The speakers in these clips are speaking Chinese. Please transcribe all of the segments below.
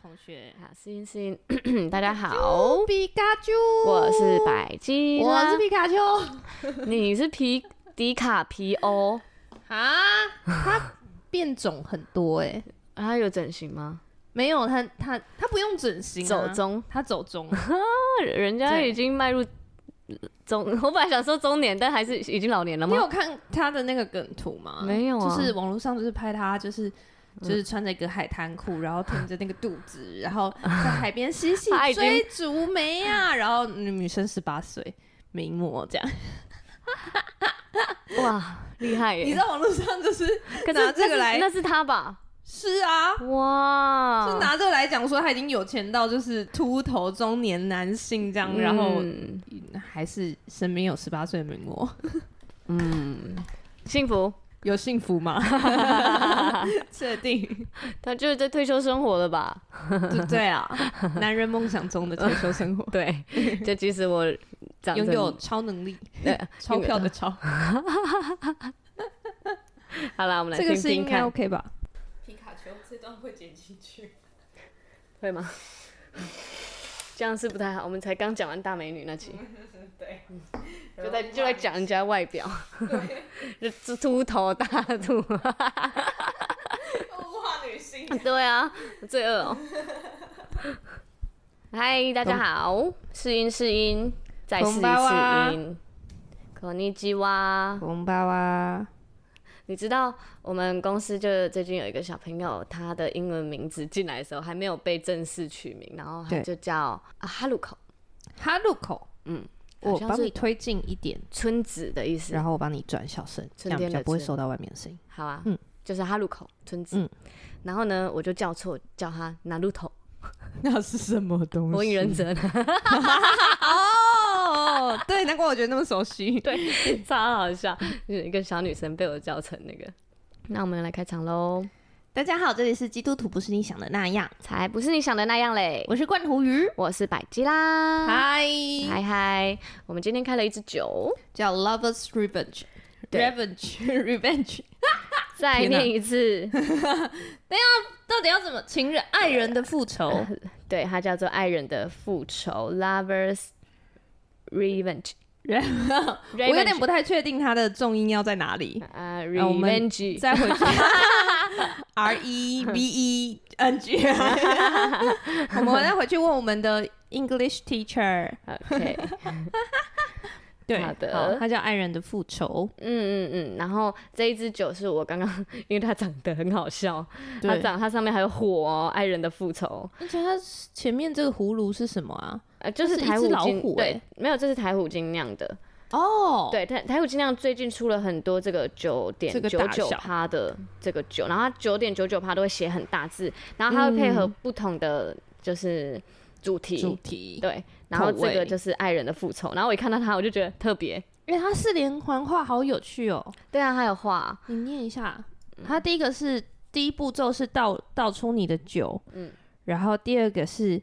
同学，好，思音试音，大家好，皮卡丘，我是百金，我是皮卡丘，你是皮迪卡皮欧。啊？他变种很多哎、欸，他有整形吗？没有，他他他不用整形、啊，走中，他走中，人家已经迈入中，我本来想说中年，但还是已经老年了吗？你有看他的那个梗图吗？没有啊，就是网络上就是拍他就是。就是穿着一个海滩裤，然后挺着那个肚子，然后 在海边嬉戏追逐梅啊，然后女生十八岁，名模这样，哇，厉害 耶！你在网络上就是 拿这个来，那是他吧？是啊，哇，就拿这个来讲说他已经有钱到就是秃头中年男性这样，嗯、然后还是身边有十八岁的名模，嗯，幸福。有幸福吗？确定，他就是在退休生活了吧？对啊，男人梦想中的退休生活。对，就即使我拥有超能力，对，钞票的钞。好了，我们来听听看。这个是应该 OK 吧？皮卡丘这段会剪进去，会吗？这样是不太好。我们才刚讲完大美女那期。对。就在就在讲人家外表，对，就秃头大秃，物化女性。对啊，罪恶哦。嗨，大家好，试音试音，再试一次音。こんにちは。こんばんは。你知道我们公司就最近有一个小朋友，他的英文名字进来的时候还没有被正式取名，然后他就叫啊哈鲁口，哈鲁口，嗯。 我帮你推进一点村子的意思，然后我帮你转小声，这样就不会收到外面的声音。好啊，嗯，就是哈路口村子。嗯，然后呢，我就叫错，叫他拿路头。那是什么东西？火影忍者。哦，对，难怪我觉得那么熟悉。对，超好笑，就是一个小女生被我叫成那个。那我们来开场喽。大家好，这里是基督徒不是你想的那样，才不是你想的那样嘞！我是罐头鱼，我是百基啦，嗨嗨嗨！我们今天开了一支酒，叫 Lovers Revenge，Revenge，Revenge，再念一次。等下，到底要怎么？情人、爱人的复仇？对，它叫做爱人的复仇，Lovers Revenge。我有点不太确定它的重音要在哪里。啊，Revenge，再回去。R E V E N G，我们再回去问我们的 English teacher。OK，对，好的，他叫爱人的复仇。嗯嗯嗯，然后这一支酒是我刚刚，因为它长得很好笑，它长它上面还有火哦，爱人的复仇。而且它前面这个葫芦是什么啊？呃，就是台虎金，对，没有，这是台虎精酿的。哦，对，台台虎精酿最近出了很多这个九点九九趴的这个酒，然后它九点九九趴都会写很大字，然后它会配合不同的就是主题，主题对，然后这个就是爱人的复仇，然后我一看到它，我就觉得特别，因为它是连环画，好有趣哦。对啊，它有画，你念一下，它第一个是第一步骤是倒倒出你的酒，嗯，然后第二个是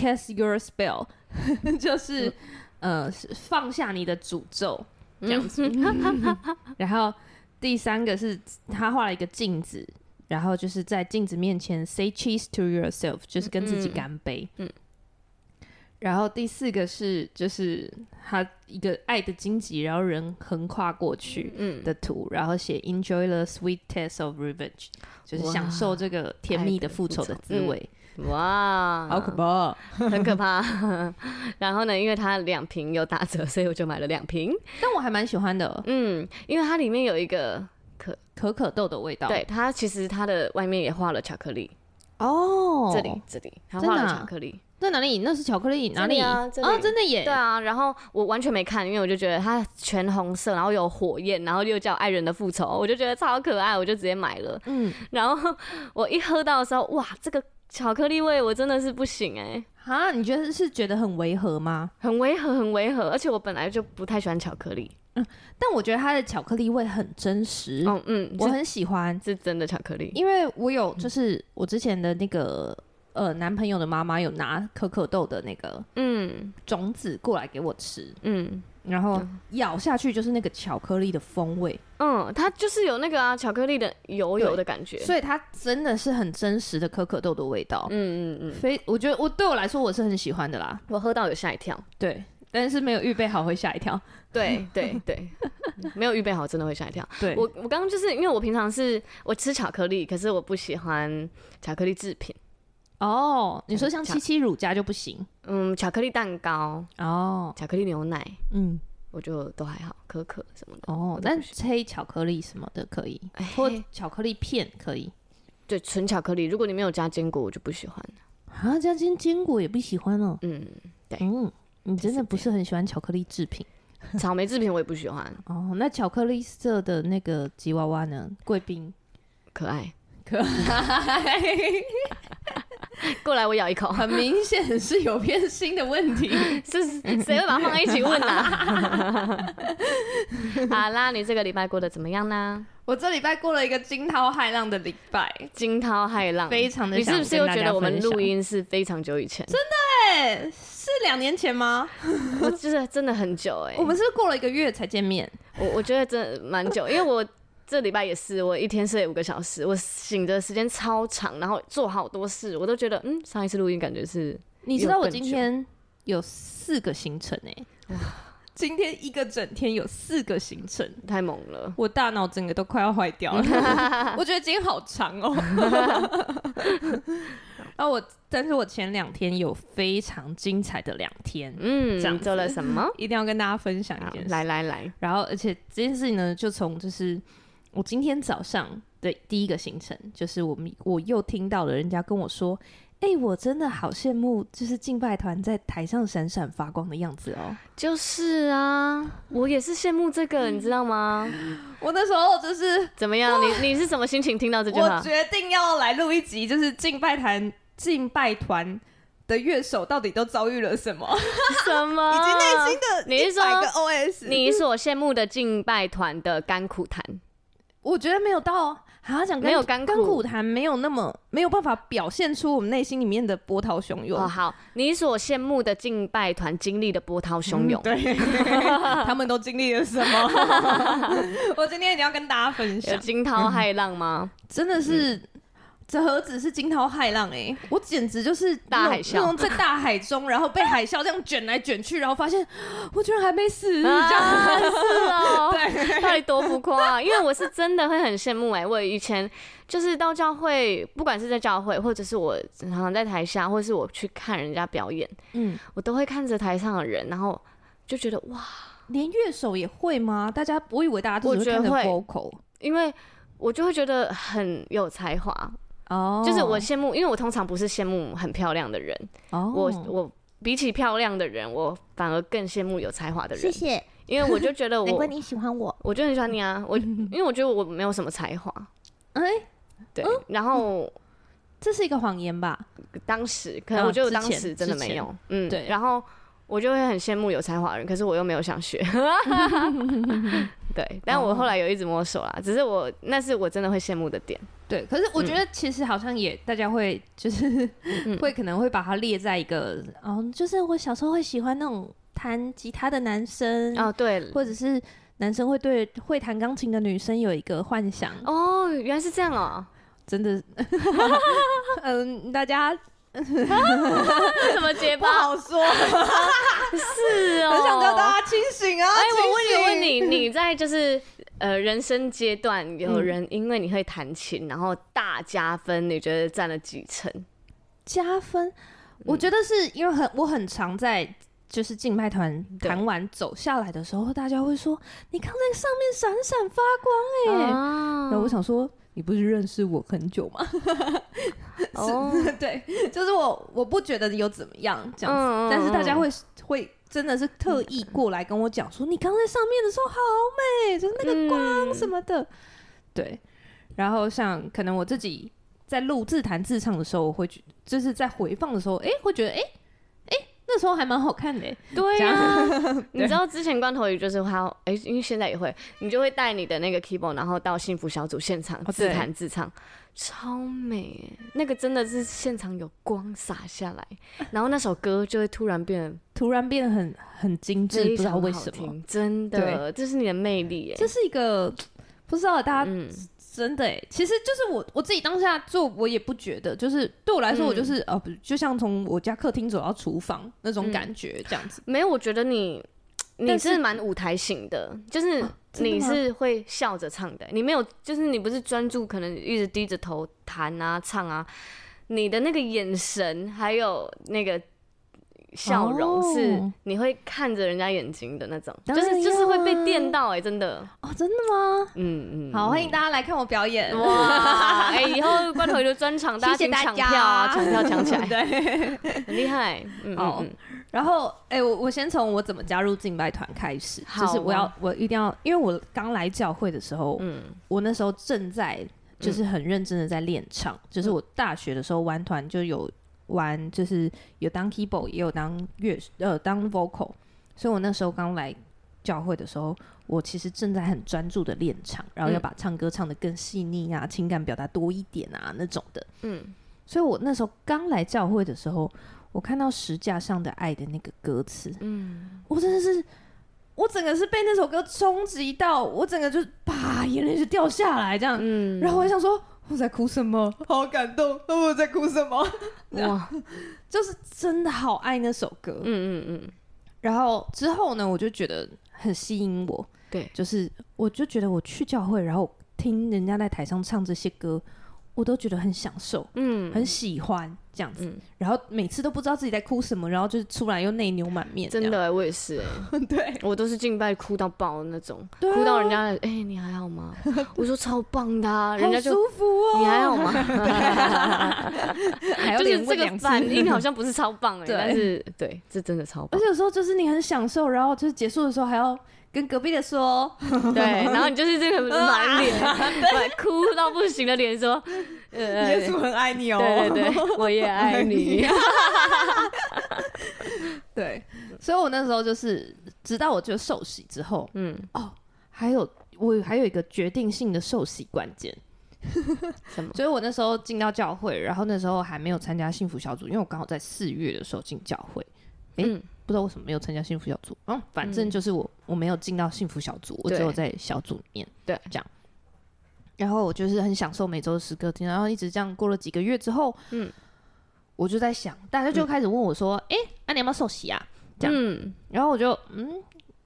cast your spell，就是。嗯呃，放下你的诅咒这样子，嗯、然后第三个是他画了一个镜子，然后就是在镜子面前 say cheese to yourself，就是跟自己干杯。嗯，嗯，然后第四个是就是他一个爱的荆棘，然后人横跨过去的图，嗯、然后写 enjoy the sweet taste of revenge，就是享受这个甜蜜的复仇的滋味。哇，好可怕，很可怕。然后呢，因为它两瓶有打折，所以我就买了两瓶。但我还蛮喜欢的，嗯，因为它里面有一个可可可豆的味道。对，它其实它的外面也画了巧克力。哦，这里这里，它画了巧克力。在哪里？那是巧克力哪里啊？哦，真的耶。对啊，然后我完全没看，因为我就觉得它全红色，然后有火焰，然后又叫爱人的复仇，我就觉得超可爱，我就直接买了。嗯，然后我一喝到的时候，哇，这个。巧克力味我真的是不行哎、欸！哈，你觉得是觉得很违和吗？很违和，很违和，而且我本来就不太喜欢巧克力。嗯，但我觉得它的巧克力味很真实。嗯嗯，我很喜欢，是真的巧克力。因为我有，就是我之前的那个呃男朋友的妈妈有拿可可豆的那个嗯种子过来给我吃，嗯，然后咬下去就是那个巧克力的风味，嗯，它就是有那个啊巧克力的油油的感觉，所以它真的是很真实的可可豆的味道，嗯嗯嗯，非我觉得我对我来说我是很喜欢的啦，我喝到有吓一跳，对。但是没有预备好会吓一跳，对 对对，没有预备好真的会吓一跳。对，我我刚刚就是因为我平常是我吃巧克力，可是我不喜欢巧克力制品。哦，你说像七七乳加就不行？嗯，巧克力蛋糕哦，巧克力牛奶，嗯，我就都还好，可可什么的。哦，但黑巧克力什么的可以，或巧克力片可以。对，纯巧克力，如果你没有加坚果，我就不喜欢。啊，加坚坚果也不喜欢哦。嗯，对，嗯。你真的不是很喜欢巧克力制品，草莓制品我也不喜欢。哦，那巧克力色的那个吉娃娃呢？贵宾，可爱，可爱。过来，我咬一口。很明显是有偏心的问题，是谁会把它放在一起问啊？好啦，你这个礼拜过得怎么样呢？我这礼拜过了一个惊涛骇浪的礼拜，惊涛骇浪，非常的。你是不是又觉得我们录音是非常久以前？真的哎，是两年前吗？我就是真的很久哎。我们是过了一个月才见面，我我觉得真的蛮久，因为我。这礼拜也是，我一天睡五个小时，我醒的时间超长，然后做好多事，我都觉得，嗯，上一次录音感觉是。你知道我今天有四个行程哎，哇，今天一个整天有四个行程，太猛了，我大脑整个都快要坏掉了。我觉得今天好长哦。然后我，但是我前两天有非常精彩的两天，嗯，讲做了什么？一定要跟大家分享一件事。来来来，然后而且这件事情呢，就从就是。我今天早上的第一个行程就是我们我又听到了人家跟我说，哎、欸，我真的好羡慕，就是敬拜团在台上闪闪发光的样子哦。就是啊，我也是羡慕这个，你知道吗？我那时候就是怎么样？你你是什么心情听到这句话？我决定要来录一集，就是敬拜团敬拜团的乐手到底都遭遇了什么？什么？以及内心的你是说 OS？你所羡慕的敬拜团的甘苦谈？我觉得没有到，好像讲没有甘苦谈，没有那么没有办法表现出我们内心里面的波涛汹涌。哦，好，你所羡慕的敬拜团经历的波涛汹涌，对，他们都经历了什么？我今天一定要跟大家分享，有惊涛骇浪吗？真的是。嗯这何止是惊涛骇浪哎、欸！我简直就是大海啸，那种在大海中，然后被海啸这样卷来卷去，然后发现我居然还没死，啊、这样是哦，对，到底多浮夸啊！因为我是真的会很羡慕哎、欸，我以前就是到教会，不管是在教会，或者是我常常在台下，或者是我去看人家表演，嗯，我都会看着台上的人，然后就觉得哇，连乐手也会吗？大家，我以为大家都是看着 vocal，因为我就会觉得很有才华。哦，就是我羡慕，因为我通常不是羡慕很漂亮的人，哦，我我比起漂亮的人，我反而更羡慕有才华的人。谢谢，因为我就觉得 我，难怪你喜欢我，我就很喜欢你啊，我因为我觉得我没有什么才华，哎，对，然后这是一个谎言吧？当时可能我觉得我当时真的没有，嗯，对，然后我就会很羡慕有才华的人，可是我又没有想学。对，但我后来有一直摸索啦，只是我那是我真的会羡慕的点。对，可是我觉得其实好像也大家会就是、嗯、会可能会把它列在一个，嗯，就是我小时候会喜欢那种弹吉他的男生哦，对，或者是男生会对会弹钢琴的女生有一个幻想。哦，原来是这样哦，真的，嗯，大家。怎么结巴？不好说，是哦，很想叫大家清醒啊！哎、欸，我问你，问你，你在就是呃人生阶段，有人因为你会弹琴，嗯、然后大加分，你觉得占了几成？加分？我觉得是因为很我很常在就是敬拜团弹完走下来的时候，大家会说你刚在上面闪闪发光哎、然后我想说。你不是认识我很久吗？哦，对，就是我，我不觉得有怎么样这样子，嗯、但是大家会会真的是特意过来跟我讲说，嗯、你刚在上面的时候好美，就是那个光什么的，嗯、对。然后像可能我自己在录自弹自唱的时候，我会觉就是在回放的时候，哎、欸，会觉得哎那时候还蛮好看的。对呀，你知道之前罐头鱼就是还要哎，因为现在也会，你就会带你的那个 keyboard，然后到幸福小组现场自弹自唱，超美。那个真的是现场有光洒下来，然后那首歌就会突然变，突然变得很很精致，不知道为什么，真的，这是你的魅力。这是一个不知道大家。真的哎，其实就是我我自己当下做，我也不觉得，就是对我来说，我就是、嗯、呃，不就像从我家客厅走到厨房那种感觉这样子。没有，我觉得你你是蛮舞台型的，就是你是会笑着唱的，你没有，就是你不是专注，可能一直低着头弹啊唱啊，你的那个眼神还有那个。笑容是你会看着人家眼睛的那种，就是就是会被电到哎、欸，真的。哦，真的吗？嗯嗯，好，欢迎大家来看我表演。哇！哎，以后罐头鱼的专场，大家请抢票啊，抢票抢起来，对，很厉害。嗯，然后哎，我我先从我怎么加入敬拜团开始，就是我要我一定要，因为我刚来教会的时候，嗯，我那时候正在就是很认真的在练唱，就是我大学的时候玩团就有。玩就是有当 keyboard，也有当乐呃当 vocal，所以我那时候刚来教会的时候，我其实正在很专注的练唱，然后要把唱歌唱得更细腻啊，情感表达多一点啊那种的。嗯，所以我那时候刚来教会的时候，我看到石架上的爱的那个歌词，嗯，我真的是，我整个是被那首歌冲击到，我整个就啪眼泪就掉下来这样，嗯，然后我想说。我在哭什么？好感动！我在哭什么？哇，就是真的好爱那首歌。嗯嗯嗯。然后之后呢，我就觉得很吸引我。对，就是我就觉得我去教会，然后听人家在台上唱这些歌。我都觉得很享受，嗯，很喜欢这样子，嗯、然后每次都不知道自己在哭什么，然后就是出来又内牛满面。真的，我也是，对，我都是敬拜哭到爆的那种，啊、哭到人家，哎、欸，你还好吗？我说超棒的、啊，人家就舒服哦，你还好吗？还有点这个反应好像不是超棒哎，对但是对，这真的超棒。而且有时候就是你很享受，然后就是结束的时候还要。跟隔壁的说，对，然后你就是这个满脸，哭到不行的脸说，耶稣很爱你哦，对对对，我也爱你，对，所以我那时候就是，直到我就受洗之后，嗯，哦，还有我还有一个决定性的受洗关键，什么？所以我那时候进到教会，然后那时候还没有参加幸福小组，因为我刚好在四月的时候进教会，嗯。不知道为什么没有参加幸福小组，嗯，反正就是我我没有进到幸福小组，我只有在小组里面，对，这样。然后我就是很享受每周的诗歌听，然后一直这样过了几个月之后，嗯，我就在想，大家就开始问我说，哎，那你要不要受洗啊？这样，然后我就嗯。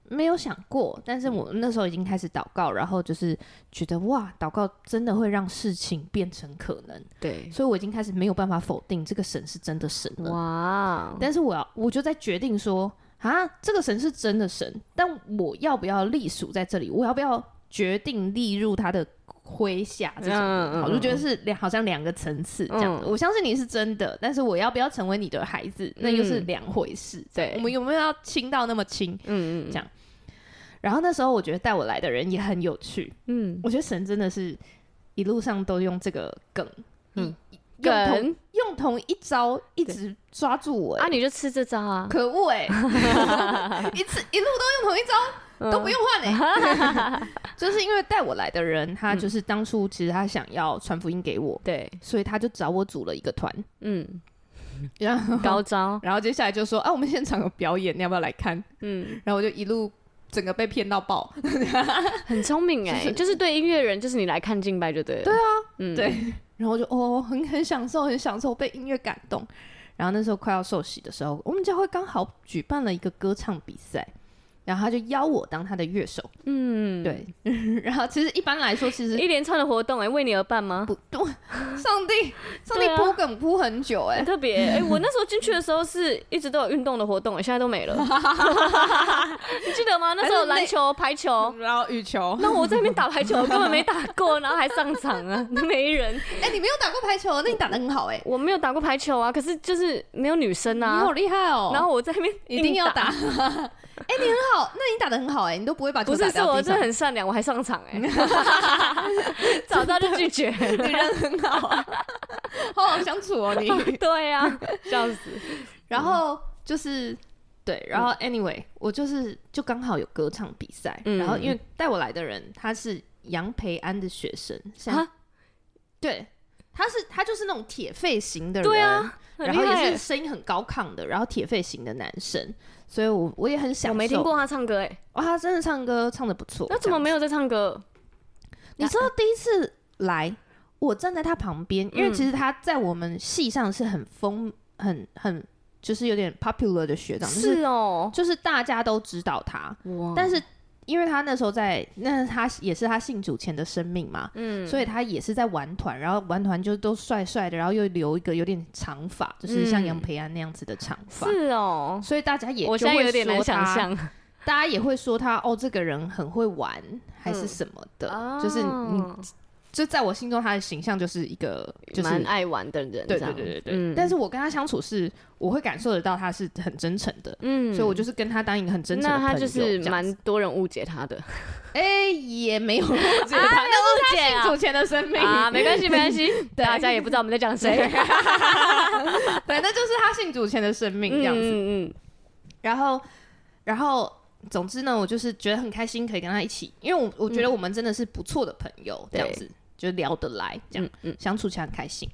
没有想过，但是我那时候已经开始祷告，然后就是觉得哇，祷告真的会让事情变成可能。对，所以我已经开始没有办法否定这个神是真的神了。哇！但是我要，我就在决定说啊，这个神是真的神，但我要不要隶属在这里？我要不要决定立入他的麾下？这种，嗯、我就觉得是两，好像两个层次这样。嗯、我相信你是真的，但是我要不要成为你的孩子，那又是两回事。嗯、对，我们有没有要亲到那么亲？嗯嗯，这样。然后那时候我觉得带我来的人也很有趣，嗯，我觉得神真的是一路上都用这个梗，嗯，梗用同，用同一招一直抓住我，啊，你就吃这招啊，可恶哎，一次一路都用同一招，都不用换哎，就是因为带我来的人，他就是当初其实他想要传福音给我，对，所以他就找我组了一个团，嗯，然后高招，然后接下来就说啊，我们现场有表演，你要不要来看？嗯，然后我就一路。整个被骗到爆，很聪明哎，就是对音乐人，就是你来看敬拜就对了。对啊，嗯，对，然后就哦，很很享受，很享受被音乐感动。然后那时候快要受洗的时候，我们教会刚好举办了一个歌唱比赛。然后他就邀我当他的乐手，嗯，对。然后其实一般来说，其实一连串的活动，哎，为你而办吗？不，上帝，上帝铺梗铺很久，哎，很特别。哎，我那时候进去的时候是一直都有运动的活动，哎，现在都没了。你记得吗？那时候篮球、排球，然后羽球。那我在那边打排球，我根本没打过，然后还上场啊，没人。哎，你没有打过排球，那你打的很好，哎。我没有打过排球啊，可是就是没有女生啊。你好厉害哦。然后我在那边一定要打。哎，你很好，那你打的很好哎，你都不会把球打掉。不是，是我真的很善良，我还上场哎，早知道就拒绝。你人很好，啊好好相处哦你。对呀，笑死。然后就是对，然后 anyway，、嗯、我就是就刚好有歌唱比赛，嗯、然后因为带我来的人他是杨培安的学生，像对，他是他就是那种铁肺型的人，对啊，然后也是声音很高亢的，然后铁肺型的男生，所以我我也很享受。我没听过他唱歌哎，哇，他真的唱歌唱的不错。那怎么没有在唱歌？你知道第一次来，我站在他旁边，因为其实他在我们系上是很风、很很就是有点 popular 的学长，是哦，就是大家都知道他。但是因为他那时候在，那他也是他信主前的生命嘛，嗯，所以他也是在玩团，然后玩团就都帅帅的，然后又留一个有点长发，就是像杨培安那样子的长发，是哦。所以大家也我现在有点难想象，大家也会说他哦，这个人很会玩，还是什么的，就是你。就在我心中，他的形象就是一个就是蛮爱玩的人，对对对对对。嗯、但是我跟他相处是，我会感受得到他是很真诚的，嗯，所以我就是跟他当一个很真诚。那他就是蛮多人误解他的，哎、欸，也没有误解他，那是他信主前的生命。啊，没关系没关系，对。大家也不知道我们在讲谁，反正 就是他信主前的生命这样子，嗯，嗯。嗯，然后然后。总之呢，我就是觉得很开心，可以跟他一起，因为我我觉得我们真的是不错的朋友，这样子就聊得来，这样相处起来很开心。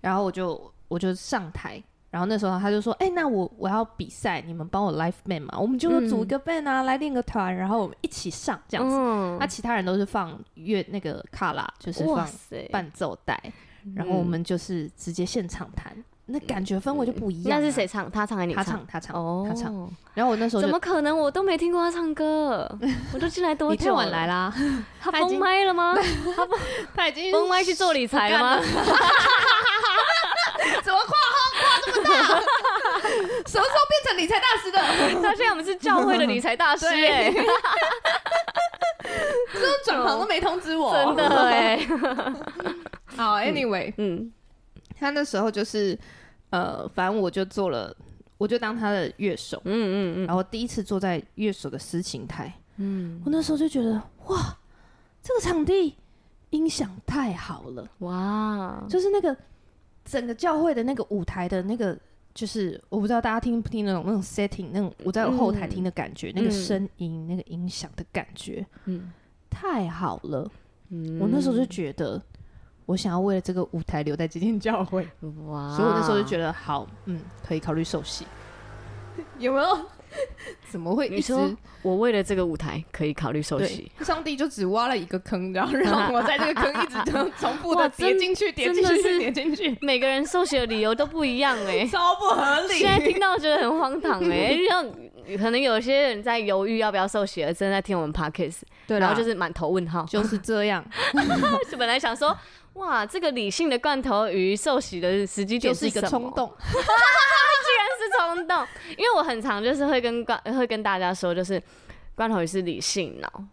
然后我就我就上台，然后那时候他就说：“哎，那我我要比赛，你们帮我 live band 嘛，我们就组一个 band 啊，来练个团，然后我们一起上这样子。那其他人都是放乐那个卡拉，就是放伴奏带，然后我们就是直接现场弹。”那感觉氛围就不一样。那是谁唱？他唱还是你唱？他唱，他唱，哦，他唱。然后我那时候怎么可能？我都没听过他唱歌。我都进来多久？你太晚来啦。他封麦了吗？他 他已经封麦去做理财了吗？怎么跨行跨这么大？什么时候变成理财大师的？他现在我们是教会的理财大师哎。这转行都没通知我，真的哎。好，Anyway，嗯，他那时候就是。呃，反正我就做了，我就当他的乐手，嗯嗯嗯，然后第一次坐在乐手的私琴台，嗯，我那时候就觉得，哇，这个场地音响太好了，哇，就是那个整个教会的那个舞台的那个，就是我不知道大家听不听那种那种 setting，那种我在后台听的感觉，嗯、那个声音、嗯、那个音响的感觉，嗯，太好了，嗯，我那时候就觉得。我想要为了这个舞台留在这间教会，哇！所以我那时候就觉得好，嗯，可以考虑受洗，有没有？怎么会？你说我为了这个舞台可以考虑受洗？上帝就只挖了一个坑，然后让我在这个坑一直重复 的跌进去，跌进去，跌进去。每个人受洗的理由都不一样哎，超不合理。现在听到觉得很荒唐哎，像可能有些人在犹豫要不要受洗，而正在听我们 podcast，对，然后就是满头问号，就是这样。本来想说。哇，这个理性的罐头鱼受洗的时机点是一个冲动，居然是冲动。因为我很常就是会跟罐会跟大家说，就是罐头鱼是理性脑。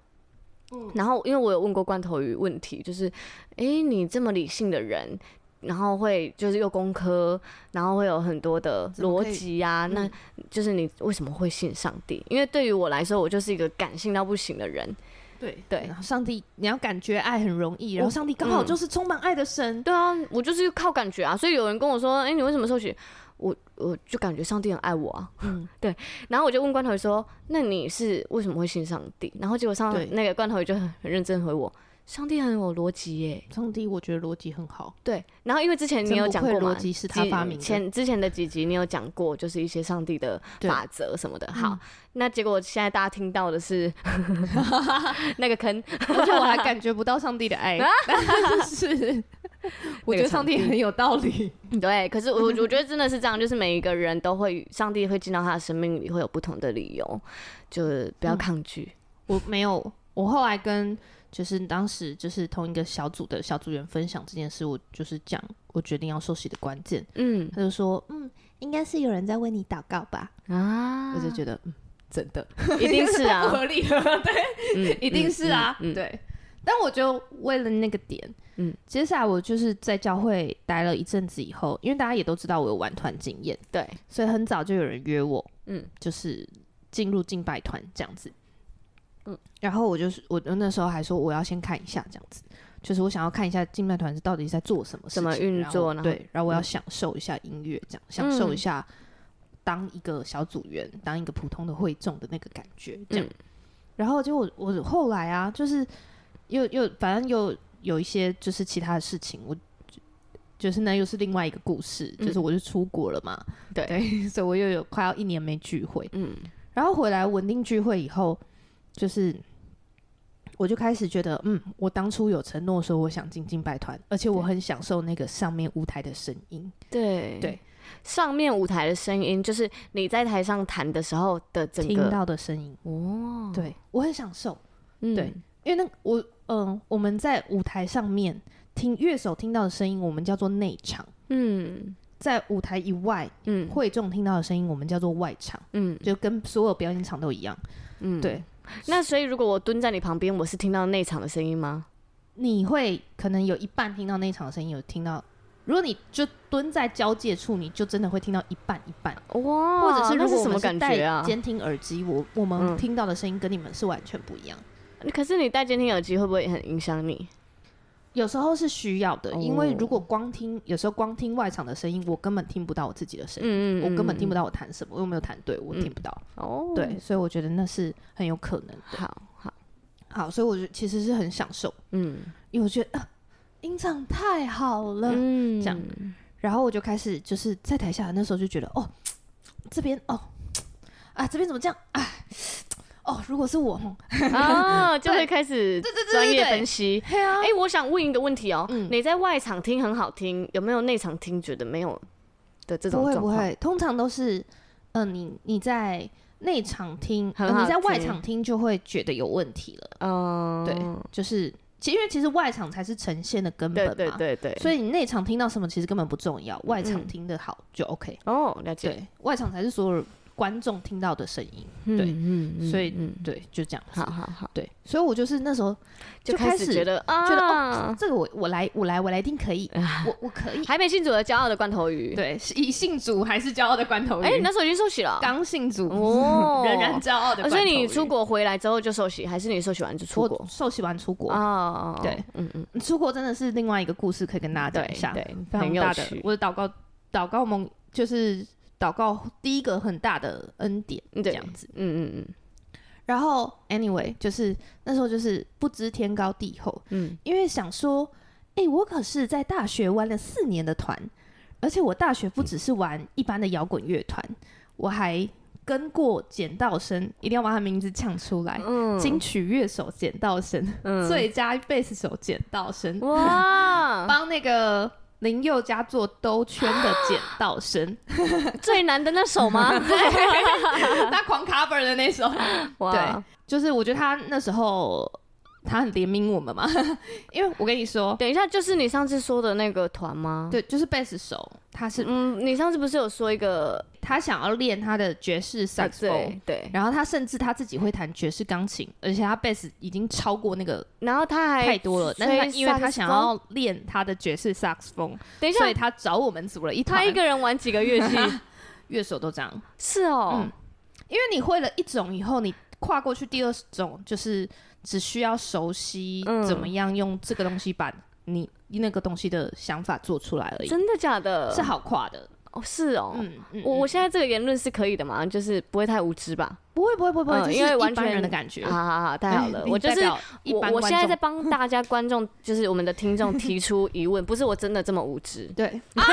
嗯，然后因为我有问过罐头鱼问题，就是哎，你这么理性的人，然后会就是又工科，然后会有很多的逻辑啊，那就是你为什么会信上帝？因为对于我来说，我就是一个感性到不行的人。对对，然后上帝，你要感觉爱很容易，然后上帝刚好就是充满爱的神。对啊，我就是靠感觉啊，所以有人跟我说，哎，你为什么受洗？我我就感觉上帝很爱我啊。嗯，对。然后我就问罐头鱼说，那你是为什么会信上帝？然后结果上那个罐头鱼就很很认真回我。上帝很有逻辑耶，上帝我觉得逻辑很好。对，然后因为之前你有讲过嘛，逻辑是他发明的。前之前的几集你有讲过，就是一些上帝的法则什么的。好，那结果现在大家听到的是 那个坑，而且我还感觉不到上帝的爱。是，我觉得上帝很有道理。对，可是我我觉得真的是这样，就是每一个人都会，上帝会进到他的生命里，会有不同的理由，就是不要抗拒。我没有，我后来跟。就是当时就是同一个小组的小组员分享这件事，我就是讲我决定要受洗的关键。嗯，他就说，嗯，应该是有人在为你祷告吧？啊，我就觉得，嗯，真的，一定是啊，不合理了，对，嗯、一定是啊，嗯嗯嗯、对。但我就为了那个点，嗯，接下来我就是在教会待了一阵子以后，因为大家也都知道我有玩团经验，对，所以很早就有人约我，嗯，就是进入敬拜团这样子。嗯，然后我就是我那时候还说我要先看一下这样子，就是我想要看一下敬拜团是到底在做什么事情，怎么运作呢？对，然后我要享受一下音乐，这样、嗯、享受一下当一个小组员，当一个普通的会众的那个感觉，这样。嗯、然后就我我后来啊，就是又又反正又有一些就是其他的事情，我就是那又是另外一个故事，嗯、就是我就出国了嘛，对，对，所以我又有快要一年没聚会，嗯，然后回来稳定聚会以后，就是。我就开始觉得，嗯，我当初有承诺说我想进金拜团，而且我很享受那个上面舞台的声音。对对，上面舞台的声音就是你在台上弹的时候的整个听到的声音。哦，对我很享受。嗯，对，因为那我嗯、呃，我们在舞台上面听乐手听到的声音，我们叫做内场。嗯，在舞台以外，嗯，会众听到的声音，我们叫做外场。嗯，就跟所有表演场都一样。嗯，对。那所以，如果我蹲在你旁边，我是听到内场的声音吗？你会可能有一半听到内场的声音，有听到。如果你就蹲在交界处，你就真的会听到一半一半。哇！或者是如果我们是戴监听耳机，我我们听到的声音跟你们是完全不一样。嗯，可是你戴监听耳机会不会很影响你？有时候是需要的，因为如果光听，有时候光听外场的声音，我根本听不到我自己的声音，嗯嗯嗯，我根本听不到我弹什么，我又没有弹对，我听不到。哦，对，所以我觉得那是很有可能的。好好好，所以我觉得其实是很享受，嗯，因为我觉得啊，音场太好了，嗯，这样，然后我就开始就是在台下那时候就觉得，哦，这边哦，啊，这边怎么这样，哎。哦，如果是我，哦，就会开始专业分析。哎，我想问一个问题哦，你在外场听很好听，有没有内场听觉得没有的这种状况？不会不会，通常都是，嗯，你你在内场听，你在外场听就会觉得有问题了。嗯，对，就是，其实因为其实外场才是呈现的根本嘛，对对对，所以你内场听到什么其实根本不重要，外场听的好就 OK。哦，了解。对，外场才是所有。观众听到的声音，对，嗯所以对，就这样，好好好，对，所以我就是那时候就开始觉得啊，觉得哦，这个我我来我来我来一定可以，我我可以，还没信主的骄傲的罐头鱼，对，是以信主还是骄傲的罐头鱼？哎，你那时候已经受洗了，刚信主哦，仍然骄傲的。所以你出国回来之后就受洗，还是你受洗完就出国？受洗完出国。哦，对，嗯嗯，出国真的是另外一个故事，可以跟大家讲一下，对，非常大的。我的祷告祷告梦就是。祷告第一个很大的恩典，这样子，嗯嗯嗯。然后，anyway，就是那时候就是不知天高地厚，嗯，因为想说，哎、欸，我可是在大学玩了四年的团，而且我大学不只是玩一般的摇滚乐团，我还跟过剪道声，一定要把他名字呛出来，嗯，金曲乐手剪道声，嗯，最佳贝斯手剪道声，哇，帮那个。林宥嘉做兜圈的剪刀声，最难的那首吗？对，他狂 cover 的那首，对，就是我觉得他那时候。他很怜悯我们嘛，因为我跟你说，等一下就是你上次说的那个团吗？对，就是贝斯手，他是嗯，你上次不是有说一个他想要练他的爵士萨克斯风，对，然后他甚至他自己会弹爵士钢琴，而且他贝斯已经超过那个，然后他还太多了，但是他因为他想要练他的爵士萨克斯风，等一下，所以他找我们组了一团，他一个人玩几个乐器，乐手都这样，是哦，嗯，因为你会了一种以后，你跨过去第二种就是。只需要熟悉怎么样用这个东西把你那个东西的想法做出来而已。真的假的？是好跨的哦，是哦。嗯嗯。我我现在这个言论是可以的嘛？就是不会太无知吧？不会不会不会不会，因为完全人的感觉。好好好，太 好了。我就是我我现在在帮大家观众，就是我们的听众提出疑问，不是我真的这么无知。对。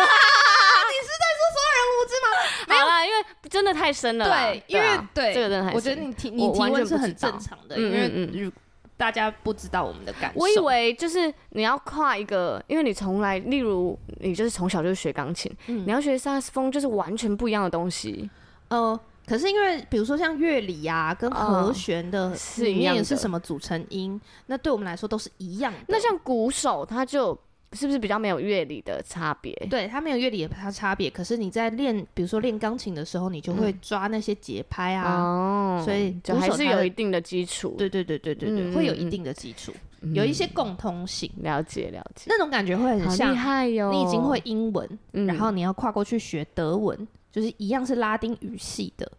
知吗？没有啦，因为真的太深了。对，因为对这个真的太深。我觉得你提你提问是很正常的，因为嗯。大家不知道我们的感受。我以为就是你要跨一个，因为你从来，例如你就是从小就学钢琴，嗯、你要学萨克斯风，就是完全不一样的东西。呃，可是因为比如说像乐理啊，跟和弦的里面是什么组成音，呃、那对我们来说都是一样的。那像鼓手，他就是不是比较没有乐理的差别？对，它没有乐理的差别。可是你在练，比如说练钢琴的时候，你就会抓那些节拍啊，哦、所以就还是有一定的基础。对对对对对对，嗯、会有一定的基础，嗯、有一些共通性。了解了解，那种感觉会很像。厉害哟！你已经会英文，嗯、然后你要跨过去学德文，就是一样是拉丁语系的。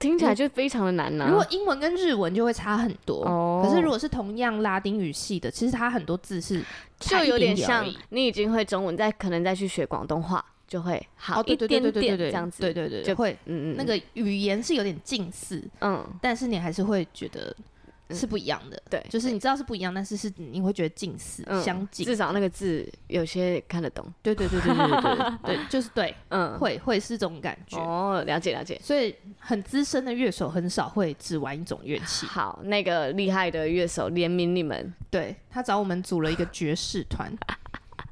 听起来就非常的难呐、啊。如果英文跟日文就会差很多，哦、可是如果是同样拉丁语系的，其实它很多字是就有点像你已经会中文，再可能再去学广东话，就会好一点点这样子，对对对，就会嗯嗯，那个语言是有点近似，嗯，但是你还是会觉得。是不一样的，对，就是你知道是不一样，但是是你会觉得近似、相近，至少那个字有些看得懂。对对对对对对 对，就是对，嗯，会会是这种感觉。哦，了解了解。所以很资深的乐手很少会只玩一种乐器。好，那个厉害的乐手联名你们，对，他找我们组了一个爵士团。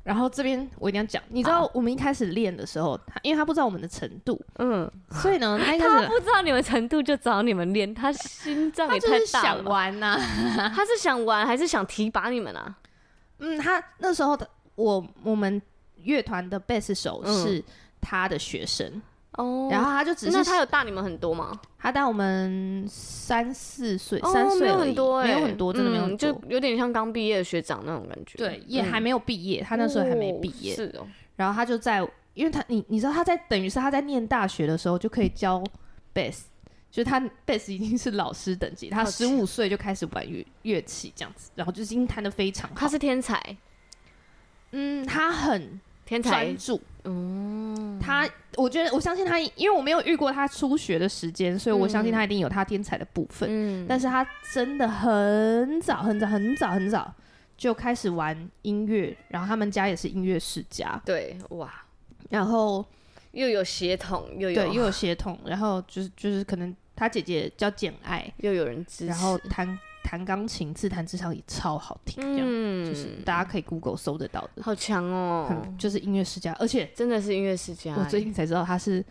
然后这边我一定要讲，你知道我们一开始练的时候，他因为他不知道我们的程度，嗯，所以呢，他一开始他不知道你们程度就找你们练，他心脏也太大了。想玩呐、啊，他是想玩还是想提拔你们啊？嗯，他那时候的我我们乐团的贝斯手是他的学生。嗯哦，然后他就只是那他有大你们很多吗？他大我们三四岁，三岁没有很多，没有很多，真的没有很多，就有点像刚毕业的学长那种感觉。对，也还没有毕业，他那时候还没毕业。是哦。然后他就在，因为他你你知道他在等于是他在念大学的时候就可以教 bass，，就是他贝斯已经是老师等级，他十五岁就开始玩乐乐器这样子，然后就已经弹的非常好。他是天才，嗯，他很。天才专注，嗯，他，我觉得，我相信他，因为我没有遇过他初学的时间，所以我相信他一定有他天才的部分。嗯，但是他真的很早很早很早很早就开始玩音乐，然后他们家也是音乐世家。对，哇，然后又有血统，又有对，又有血统，然后就是就是可能他姐姐叫简爱，又有人支持，然后弹。弹钢琴自弹自唱也超好听，这样、嗯、就是大家可以 Google 搜得到的。好强哦，就是音乐世家，而且真的是音乐世家。我最近才知道他是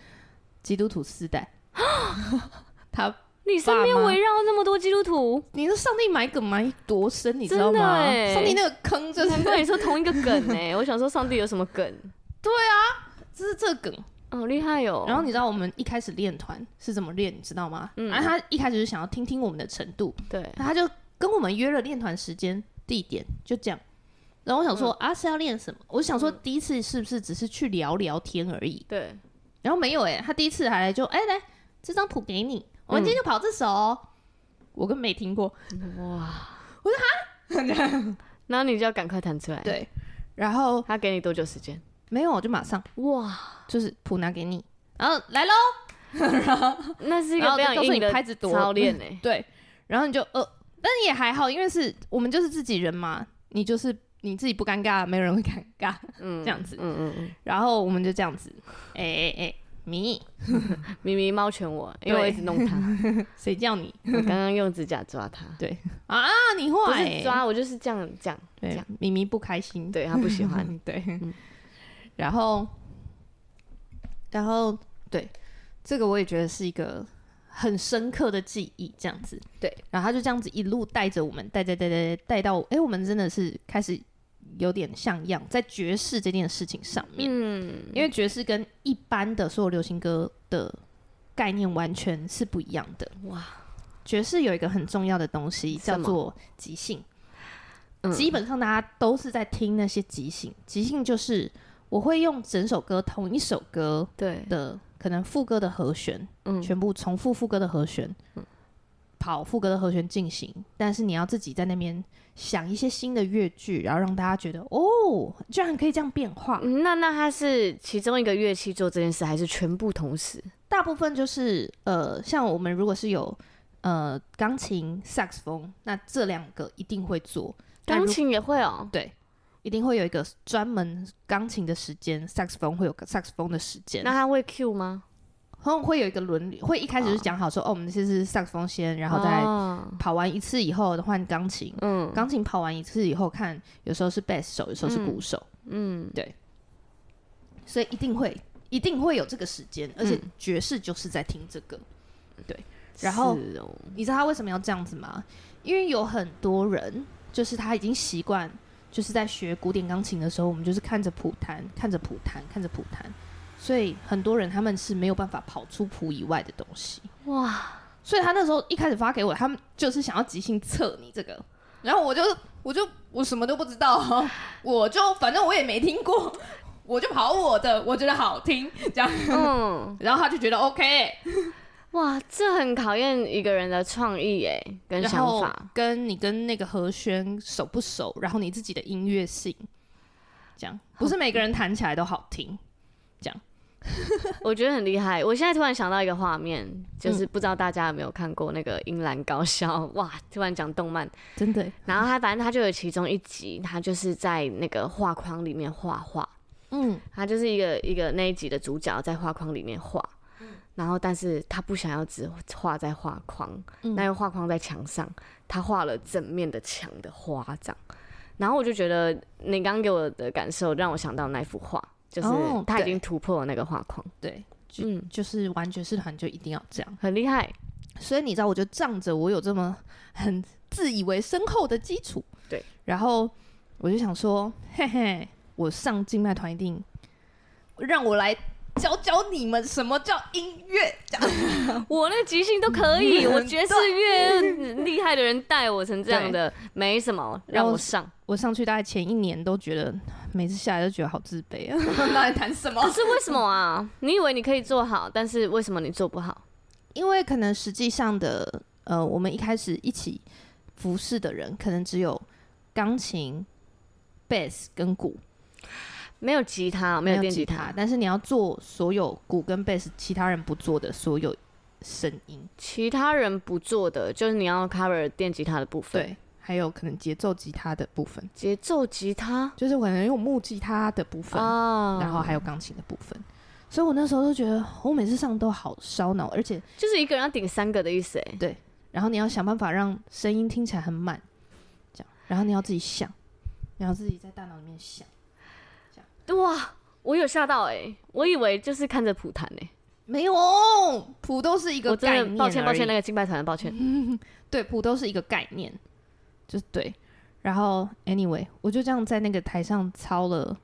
基督徒四代。他你身边围绕那么多基督徒，你说上帝埋梗埋多深，你知道吗？上帝那个坑就是跟你说同一个梗哎，我想说上帝有什么梗？对啊，这是这梗。好厉害哟！然后你知道我们一开始练团是怎么练，你知道吗？嗯，然后他一开始就想要听听我们的程度，对，他就跟我们约了练团时间、地点，就这样。然后我想说啊，是要练什么？我想说第一次是不是只是去聊聊天而已？对。然后没有哎，他第一次还来就哎来这张谱给你，我们今天就跑这首，我根本没听过。哇！我说哈，然后你就要赶快弹出来。对。然后他给你多久时间？没有，我就马上。哇，就是谱拿给你，然后来喽，然 后那是一个非常硬的拍子多。操练哎，对，然后你就呃，但也还好，因为是我们就是自己人嘛，你就是你自己不尴尬，没有人会尴尬，嗯，这样子，嗯嗯嗯，然后我们就这样子，哎哎哎，咪。咪咪猫拳我，因为我一直弄它，谁叫你？我刚刚用指甲抓它，对。啊，你坏，不是抓，我就是这样这样，对，咪咪不开心，对他不喜欢，对。然后，然后，对，这个我也觉得是一个很深刻的记忆，这样子。对，然后他就这样子一路带着我们，带带带带带到，哎，我们真的是开始有点像样，在爵士这件事情上面。嗯，因为爵士跟一般的所有流行歌的概念完全是不一样的。哇，爵士有一个很重要的东西叫做即兴。嗯，基本上大家都是在听那些即兴，即兴就是。我会用整首歌同一首歌对的可能副歌的和弦，嗯，全部重复副歌的和弦，嗯，跑副歌的和弦进行，但是你要自己在那边想一些新的乐句，然后让大家觉得哦，居然可以这样变化。嗯，那那它是其中一个乐器做这件事，还是全部同时？大部分就是呃，像我们如果是有呃钢琴、萨克斯风，那这两个一定会做。钢琴也会哦，对。一定会有一个专门钢琴的时间，萨克斯风会有个萨克斯风的时间。那他会 cue 吗？会会有一个轮流，会一开始是讲好说，哦，哦，我们这是萨克斯风先，然后再跑完一次以后换钢琴。嗯，钢琴跑完一次以后，看有时候是贝斯手，有时候是鼓手。嗯，对。所以一定会一定会有这个时间，而且爵士就是在听这个。嗯、对，然后、哦、你知道他为什么要这样子吗？因为有很多人就是他已经习惯。就是在学古典钢琴的时候，我们就是看着谱弹，看着谱弹，看着谱弹，所以很多人他们是没有办法跑出谱以外的东西。哇！所以他那时候一开始发给我，他们就是想要即兴测你这个，然后我就我就我什么都不知道，我就反正我也没听过，我就跑我的，我觉得好听这样，嗯，然后他就觉得 OK。哇，这很考验一个人的创意哎，跟想法，跟你跟那个和弦熟不熟，然后你自己的音乐性，这样不是每个人弹起来都好听，这样。我觉得很厉害。我现在突然想到一个画面，就是不知道大家有没有看过那个《樱兰高校》哇？突然讲动漫，真的。然后他反正他就有其中一集，他就是在那个画框里面画画。嗯，他就是一个一个那一集的主角在画框里面画。然后但是他不想要只画在画框，嗯、那个画框在墙上，他画了整面的墙的花这样。然后我就觉得你刚刚给我的感受让我想到那幅画。就是他已经突破了那个画框，对，嗯，就是玩爵士团就一定要这样，很厉害。所以你知道，我就仗着我有这么很自以为深厚的基础，对，然后我就想说，嘿嘿，我上静脉团一定让我来。教教你们什么叫音乐，我那个即兴都可以，我爵士乐厉害的人带我成这样的，没什么让我上。我上去大概前一年都觉得，每次下来都觉得好自卑啊，那在弹什么？可是为什么啊？你以为你可以做好，但是为什么你做不好？因为可能实际上的，呃，我们一开始一起服侍的人，可能只有钢琴、贝斯跟鼓。没有吉他，没有电吉他，但是你要做所有鼓跟贝斯其他人不做的所有声音，其他人不做的就是你要 cover 电吉他的部分，对，还有可能节奏吉他的部分，节奏吉他？就是可能用木吉他的部分，哦，然后还有钢琴的部分，所以我那时候都觉得我每次上都好烧脑，而且就是一个人要顶三个的意思，哎，对，然后你要想办法让声音听起来很满，这样，然后你要自己想，你要自己在大脑里面想。哇，我有吓到哎、欸！我以为就是看着谱弹哎，没有，谱都是一个概念。抱歉抱歉，那个敬拜团的抱歉。对，谱都是一个概念，就是对。然后，anyway，我就这样在那个台上操了，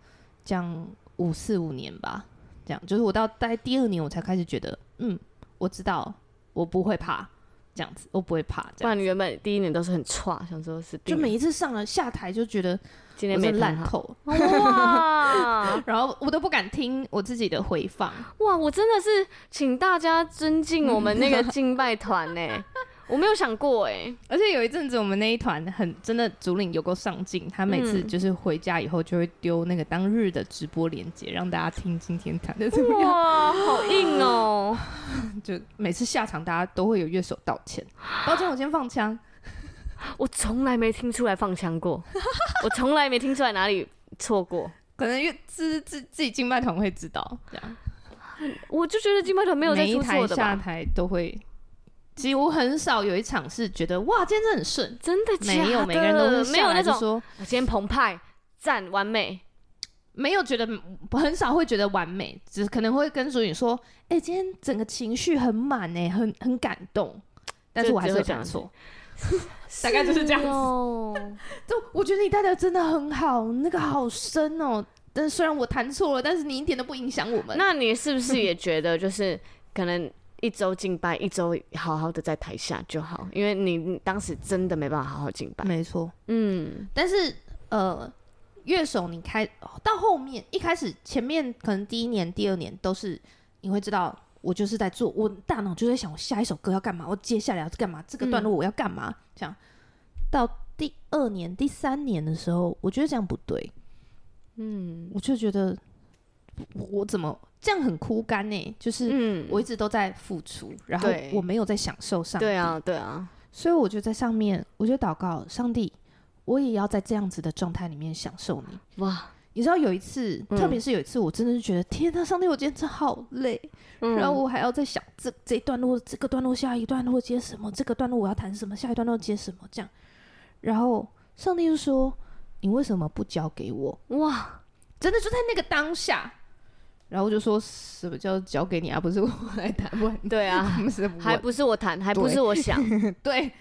这样五四五年吧，这样就是我到大概第二年，我才开始觉得，嗯，我知道我不会怕，这样子我不会怕。不然你原本第一年都是很差，想说是就每一次上了下台就觉得。今天没烂透 哇！然后我都不敢听我自己的回放哇！我真的是请大家尊敬我们那个敬拜团呢，我没有想过哎。而且有一阵子我们那一团很真的主领有够上进，他每次就是回家以后就会丢那个当日的直播链接，让大家听今天弹的怎么样。哇，好硬哦！就每次下场大家都会有乐手道歉，抱歉我先放枪。我从来没听出来放枪过，我从来没听出来哪里错过，可能因为自自自己敬拜团会知道这样，我就觉得敬拜团没有在出错的吧，下台都会，几乎很少有一场是觉得哇今天真的很顺，真的假的？没有，每个人都是没有那种说我今天澎湃赞完美，没有觉得很少会觉得完美，只可能会跟主领说，哎、欸、今天整个情绪很满哎，很很感动，但是我还是会讲错。大概就是这样子，哦、就我觉得你带的真的很好，那个好深哦。但虽然我弹错了，但是你一点都不影响我们。那你是不是也觉得，就是可能一周敬拜，一周好好的在台下就好？因为你当时真的没办法好好敬拜。没错，嗯。但是呃，乐手你开到后面，一开始前面可能第一年、第二年都是你会知道。我就是在做，我大脑就在想，我下一首歌要干嘛？我接下来要干嘛？这个段落我要干嘛？嗯、这样到第二年、第三年的时候，我觉得这样不对。嗯，我就觉得，我怎么这样很枯干呢？就是我一直都在付出，嗯、然后我没有在享受上帝。对啊，对啊。所以我就在上面，我就祷告上帝，我也要在这样子的状态里面享受你。哇！你知道有一次，特别是有一次，我真的是觉得、嗯、天呐，上帝，我今天真好累。嗯、然后我还要在想这这一段落，这个段落下一段落接什么？这个段落我要谈什么？下一段落接什么？这样，然后上帝就说：“你为什么不交给我？”哇，真的就在那个当下。然后我就说：“什么叫交给你啊？不是我来谈问，对啊，还不是我谈，还不是我想，对。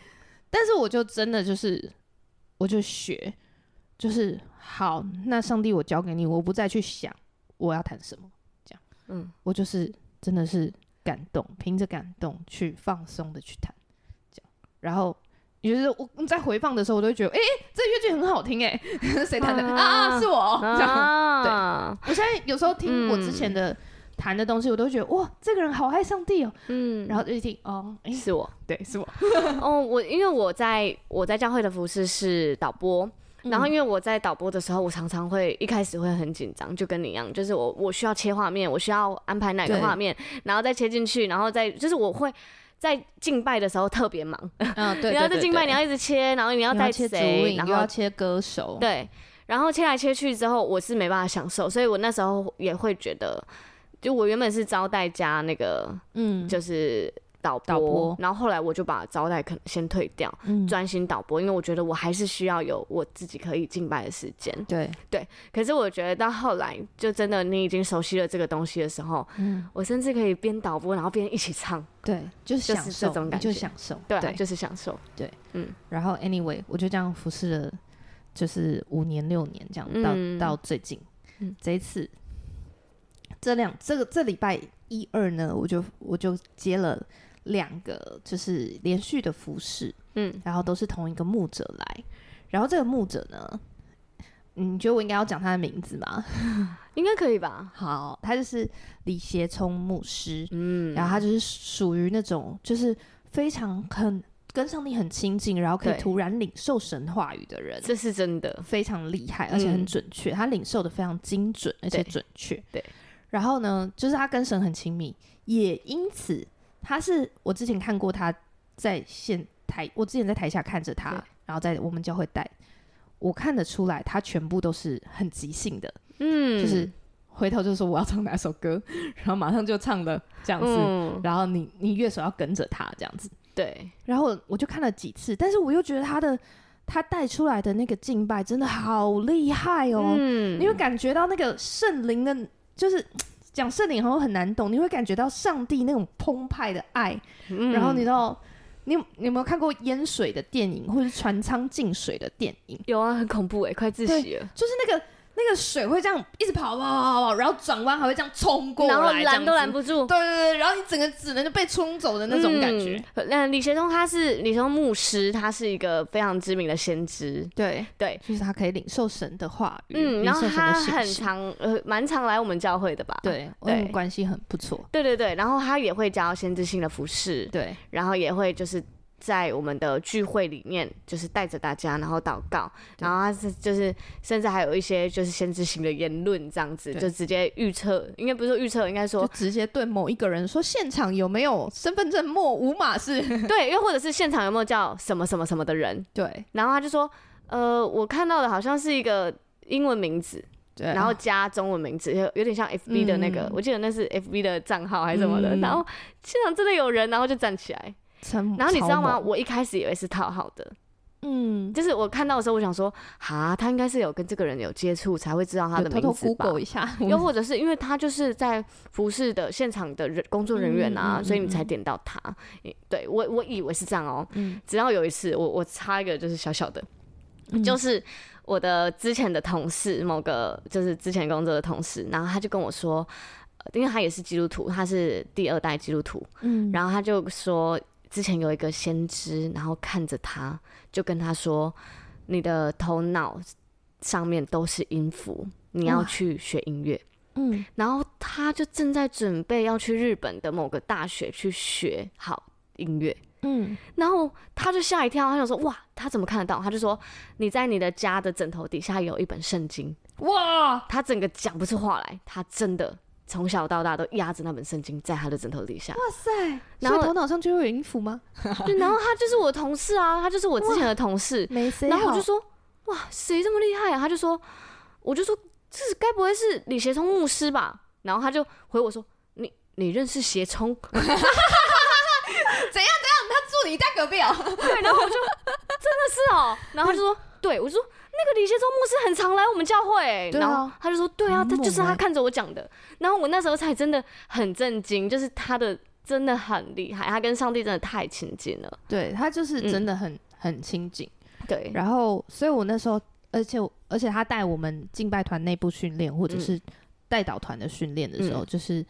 但是我就真的就是，我就学，就是。”好，那上帝，我交给你，我不再去想我要谈什么，这样，嗯，我就是真的是感动，凭着感动去放松的去谈，这样，然后也就是我在回放的时候，我都会觉得，哎、欸，这乐句很好听，哎，谁弹的？啊，啊？是我，这样，啊、对，我现在有时候听我之前的弹的东西，我都觉得，哇，这个人好爱上帝哦，嗯，然后就一听，哦，是我，对，是我，哦，我因为我在我在教会的服饰是导播。然后因为我在导播的时候，我常常会一开始会很紧张，就跟你一样，就是我我需要切画面，我需要安排哪个画面，然后再切进去，然后再就是我会在敬拜的时候特别忙，嗯，对，然后在敬拜你要一直切，然后你要带谁，然后要切歌手，对，然后切来切去之后，我是没办法享受，所以我那时候也会觉得，就我原本是招待加那个，嗯，就是。导播，导播，然后后来我就把招待可能先退掉，专、嗯、心导播，因为我觉得我还是需要有我自己可以敬拜的时间。对对，可是我觉得到后来，就真的你已经熟悉了这个东西的时候，嗯，我甚至可以边导播，然后边一起唱。对，就是享受这种感觉，就享受。对，对就是享受。对，嗯。然后，anyway，我就这样服侍了，就是五年六年这样，嗯、到到最近，嗯，这一次，这两这个这礼拜一二呢，我就我就接了。两个就是连续的服饰，嗯，然后都是同一个牧者来，然后这个牧者呢，你觉得我应该要讲他的名字吗？应该可以吧。好，他就是李协聪牧师，嗯，然后他就是属于那种就是非常很跟上帝很亲近，然后可以突然领受神话语的人，这是真的非常厉害，而且很准确，嗯，他领受的非常精准而且准确，对，对。然后呢，就是他跟神很亲密，也因此。他是我之前看过他在现台，我之前在台下看着他，然后在我们教会带，我看得出来他全部都是很即兴的，嗯，就是回头就说我要唱哪首歌，然后马上就唱了这样子，嗯、然后你你乐手要跟着他这样子，对，然后我就看了几次，但是我又觉得他的他带出来的那个敬拜真的好厉害哦，嗯，你会感觉到那个圣灵的，就是。讲圣灵好像很难懂，你会感觉到上帝那种澎湃的爱，嗯、然后你知道，你有你有没有看过淹水的电影，或者是船舱进水的电影？有啊，很恐怖哎，快窒息了，就是那个。那个水会这样一直跑跑跑跑，然后转弯还会这样冲过来，然后拦都拦不住。对对对，然后你整个只能就被冲走的那种感觉。那、嗯、李学聪他是李协聪牧师，他是一个非常知名的先知。对对，就是他可以领受神的话语。嗯，然后他很常呃蛮常来我们教会的吧？对对，关系很不错。对对对，然后他也会教先知性的服饰。对，然后也会就是。在我们的聚会里面，就是带着大家，然后祷告，然后他是就是甚至还有一些就是先知性的言论这样子，就直接预测，应该不是说预测，应该说直接对某一个人说现场有没有身份证末五码是，对，又或者是现场有没有叫什么什么什么的人，对，然后他就说，呃，我看到的好像是一个英文名字，对，然后加中文名字，有有点像 FB 的那个，嗯、我记得那是 FB 的账号还是什么的，嗯、然后现场真的有人，然后就站起来。然后你知道吗？我一开始以为是套好的，嗯，就是我看到的时候，我想说，哈，他应该是有跟这个人有接触，才会知道他的名字吧？一下，又或者是因为他就是在服饰的现场的人工作人员啊，嗯、所以你才点到他。嗯、对我，我以为是这样哦、喔。嗯，直到有一次，我我插一个就是小小的，嗯、就是我的之前的同事，某个就是之前工作的同事，然后他就跟我说，因为他也是基督徒，他是第二代基督徒，嗯，然后他就说。之前有一个先知，然后看着他，就跟他说：“你的头脑上面都是音符，你要去学音乐。”嗯，然后他就正在准备要去日本的某个大学去学好音乐。嗯，然后他就吓一跳，他就说：“哇，他怎么看得到？”他就说：“你在你的家的枕头底下有一本圣经。”哇，他整个讲不出话来，他真的。从小到大都压着那本圣经在他的枕头底下。哇塞！然后头脑上就会有音符吗？对，然后他就是我的同事啊，他就是我之前的同事。然后我就说：“哇，谁这么厉害啊？”他就说：“我就说这该不会是李协聪牧师吧？”然后他就回我说：“你你认识协聪？” 怎样怎样？他住你家隔壁哦。对，然后我就真的是哦。然后他就说：“对，我就说。”那个李先忠牧师很常来我们教会，欸，啊、然后他就说：“对啊，他就是他看着我讲的。”然后我那时候才真的很震惊，就是他的真的很厉害，他跟上帝真的太亲近了。对，他就是真的很、嗯、很亲近。对，然后所以我那时候，而且而且他带我们敬拜团内部训练，或者是带导团的训练的时候，嗯、就是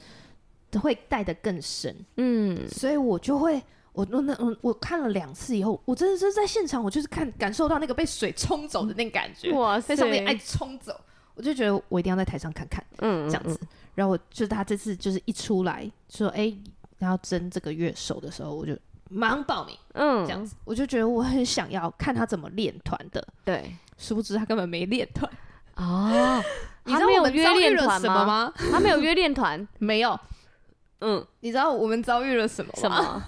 会带的更深。嗯，所以我就会。我那那我看了两次以后，我真的是在现场，我就是看感受到那个被水冲走的那个感觉，哇塞，在上面爱冲走，我就觉得我一定要在台上看看，嗯，这样子。然后我就是他这次就是一出来说，哎、欸，然后争这个乐手的时候，我就马上报名，嗯，这样子，我就觉得我很想要看他怎么练团的。对，殊不知他根本没练团。哦，你知道我们约练团什么吗？他没有约练团，没有。嗯，你知道我们遭遇了什么吗？什么？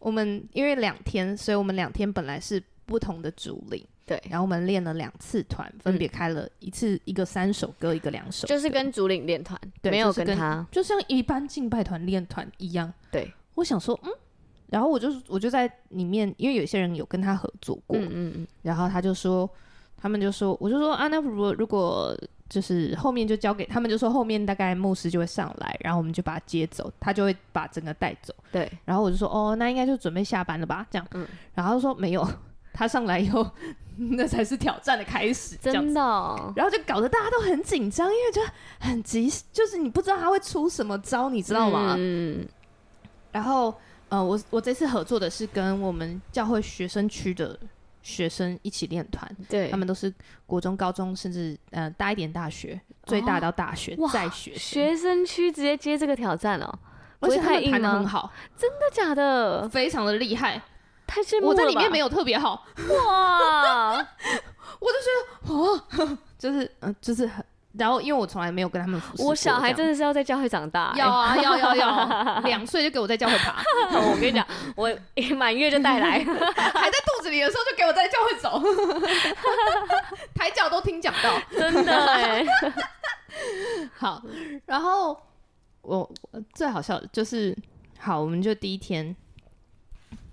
我们因为两天，所以我们两天本来是不同的主领。对，然后我们练了两次团，分别开了一次一个三首歌，一个两首，就是跟主领练团，没有跟他，就像一般敬拜团练团一样。对，我想说，嗯，然后我就我就在里面，因为有些人有跟他合作过，嗯嗯嗯，然后他就说，他们就说，我就说啊，那如果如果就是后面就交给他们，就说后面大概牧师就会上来，然后我们就把他接走，他就会把整个带走。对，然后我就说，哦，那应该就准备下班了吧？这样，嗯，然后他说没有。他上来以后，那才是挑战的开始，真的哦。然后就搞得大家都很紧张，因为就很急，就是你不知道他会出什么招，你知道吗？嗯。然后，呃，我我这次合作的是跟我们教会学生区的学生一起练团，对，他们都是国中、高中，甚至呃大一点大学，最大到大学在学学生区直接接这个挑战哦，而且他们弹的很好，真的假的？非常的厉害。太羡慕了，我在里面没有特别好。哇，我就觉得哦，就是嗯、呃，就是很，然后因为我从来没有跟他们服侍，我小孩真的是要在教会长大，要啊要要要，两岁就给我在教会爬，我跟你讲，我一满月就带来，还在肚子里的时候就给我在教会走，抬脚都听讲到，真的哎，好，然后我最好笑的就是，好，我们就第一天。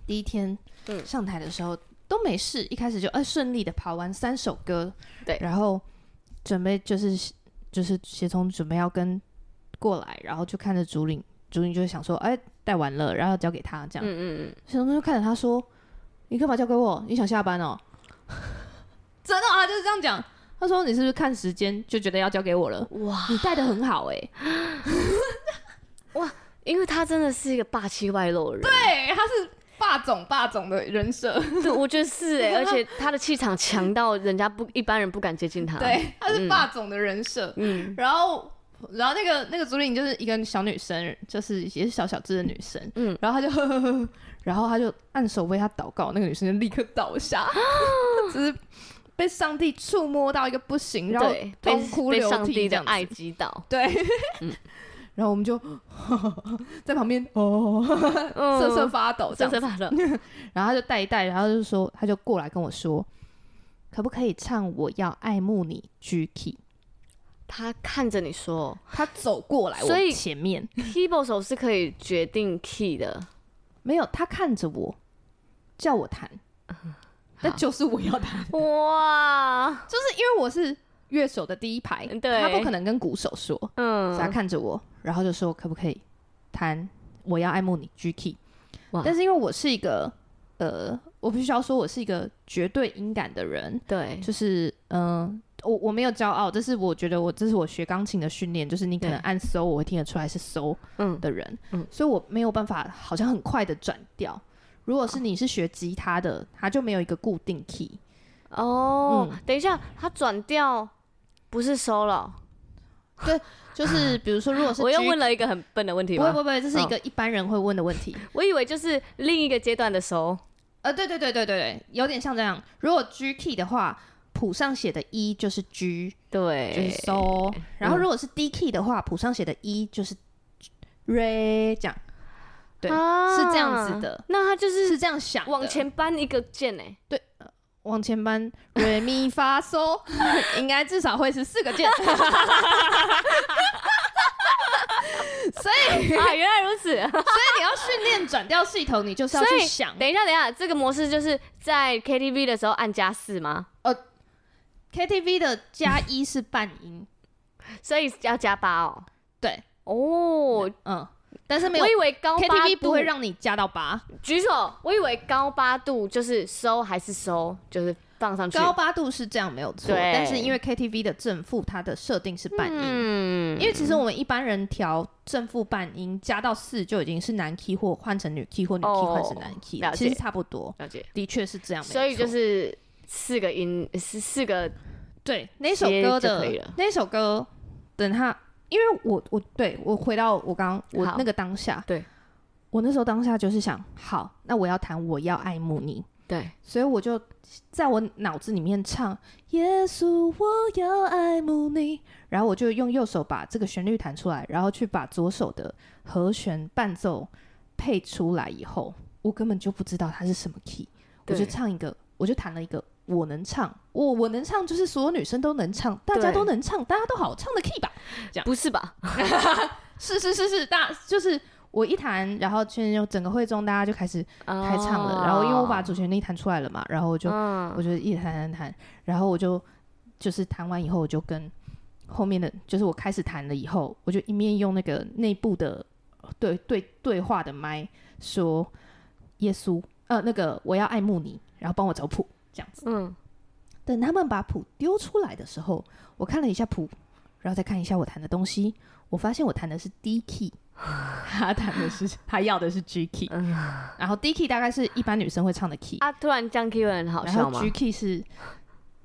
第一天上台的时候、嗯、都没事，一开始就呃顺利的跑完三首歌，对，然后准备就是就是协同准备要跟过来，然后就看着竹林，竹林就会想说，哎，带完了，然后交给他这样，嗯嗯嗯，协从就看着他说，你干嘛交给我？你想下班哦？真的啊，就是这样讲。他说你是不是看时间就觉得要交给我了？哇，你带的很好哎、欸，哇，因为他真的是一个霸气外露的人，对，他是。霸总霸总的人设，对，我觉得是哎，而且他的气场强到人家不一般人不敢接近他。对，他是霸总的人设。嗯，然后，然后那个那个竹林就是一个小女生，就是也是小小只的女生。嗯，然后他就呵呵呵，然后他就按手为他祷告，那个女生就立刻倒下，就是被上帝触摸到一个不行，然后痛哭流涕这样，爱击倒。对。然后我们就 在旁边哦，瑟瑟发抖，瑟瑟发抖。然后他就带一带，然后就说，他就过来跟我说，可不可以唱《我要爱慕你》G key？他看着你说，他走过来我前面，keyboard 手是可以决定 key 的。没有，他看着我，叫我弹，那就是我要弹。哇，就是因为我是乐手的第一排，对，他不可能跟鼓手说，嗯，所以他看着我。然后就说可不可以弹我要爱慕你 G key，但是因为我是一个呃，我必须要说我是一个绝对音感的人，对，就是嗯、呃，我我没有骄傲，这是我觉得我这是我学钢琴的训练，就是你可能按 so 我会听得出来是 so 的人，嗯，所以我没有办法好像很快的转调。如果是你是学吉他的，他就没有一个固定 key。哦，嗯、等一下，他转调不是 so 了，对。就是 比如说，如果是我又问了一个很笨的问题，不会不会，这是一个一般人会问的问题。我以为就是另一个阶段的收，呃，对对对对对对，有点像这样。如果 G key 的话，谱上写的 E 就是 G，对，就是收。然后如果是 D key 的话，谱上写的 E 就是 Re，这样，对，是这样子的。那他就是是这样想，往前搬一个键呢？对，往前搬 Re Mi Fa So，应该至少会是四个键。所以啊，原来如此。所以你要训练转调系统，你就是要去想。等一下，等一下，这个模式就是在 KTV 的时候按加四吗？呃，KTV 的加一是半音，所以要加八哦。对，哦，嗯，但是没有。我以为高 KTV 不会让你加到八。举手，我以为高八度就是收还是收，就是。放上去。高八度是这样没有错，但是因为 KTV 的正负它的设定是半音，嗯，因为其实我们一般人调正负半音加到四就已经是男 key 或换成女 key 或女 key 换成男 key，其实差不多，了解，的确是这样，所以就是四个音是四个，对，那首歌的那首歌，等他，因为我我对我回到我刚刚我那个当下，对。我那时候当下就是想，好，那我要弹我要爱慕你。对，所以我就在我脑子里面唱耶稣，我要爱慕你。然后我就用右手把这个旋律弹出来，然后去把左手的和弦伴奏配出来以后，我根本就不知道它是什么 key，我就唱一个，我就弹了一个我能唱，我我能唱就是所有女生都能唱，大家都能唱，大家都好唱的 key 吧？这样不是吧？是是是是，大就是。我一弹，然后现在就整个会中大家就开始开唱了。Oh. 然后因为我把主旋律弹出来了嘛，然后我就、uh. 我就一直弹弹弹，然后我就就是弹完以后，我就跟后面的就是我开始弹了以后，我就一面用那个内部的对对对话的麦说耶稣呃那个我要爱慕你，然后帮我找谱这样子。嗯，等他们把谱丢出来的时候，我看了一下谱，然后再看一下我弹的东西，我发现我弹的是 D key。他弹的是，他要的是 G key，嗯、然后 D key 大概是一般女生会唱的 key。啊，突然降 key 会很好笑吗？然后 G key 是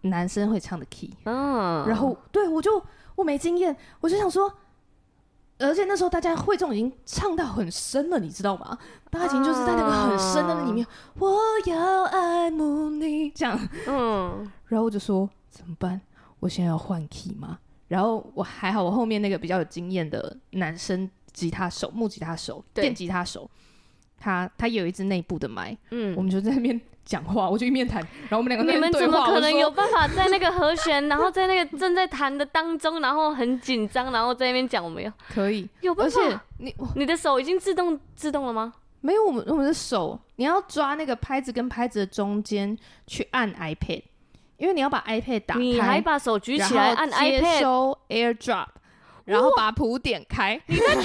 男生会唱的 key。嗯，然后对我就我没经验，我就想说，而且那时候大家会众已经唱到很深了，你知道吗？大家已经就是在那个很深的里面，啊、我要爱慕你这样。嗯，然后我就说怎么办？我现在要换 key 吗？然后我还好，我后面那个比较有经验的男生。吉他手、木吉他手、电吉他手，他他有一支内部的麦，嗯，我们就在那边讲话，我就一面弹，然后我们两个在对话。你们怎么可能有办法在那个和弦，然后在那个正在弹的当中，然后很紧张，然后在那边讲？我们有可以有办法？而且你你的手已经自动自动了吗？没有，我们我们的手你要抓那个拍子跟拍子的中间去按 iPad，因为你要把 iPad 打开，你还把手举起来按 iPad，接收 AirDrop。然后把谱点开，你在哇？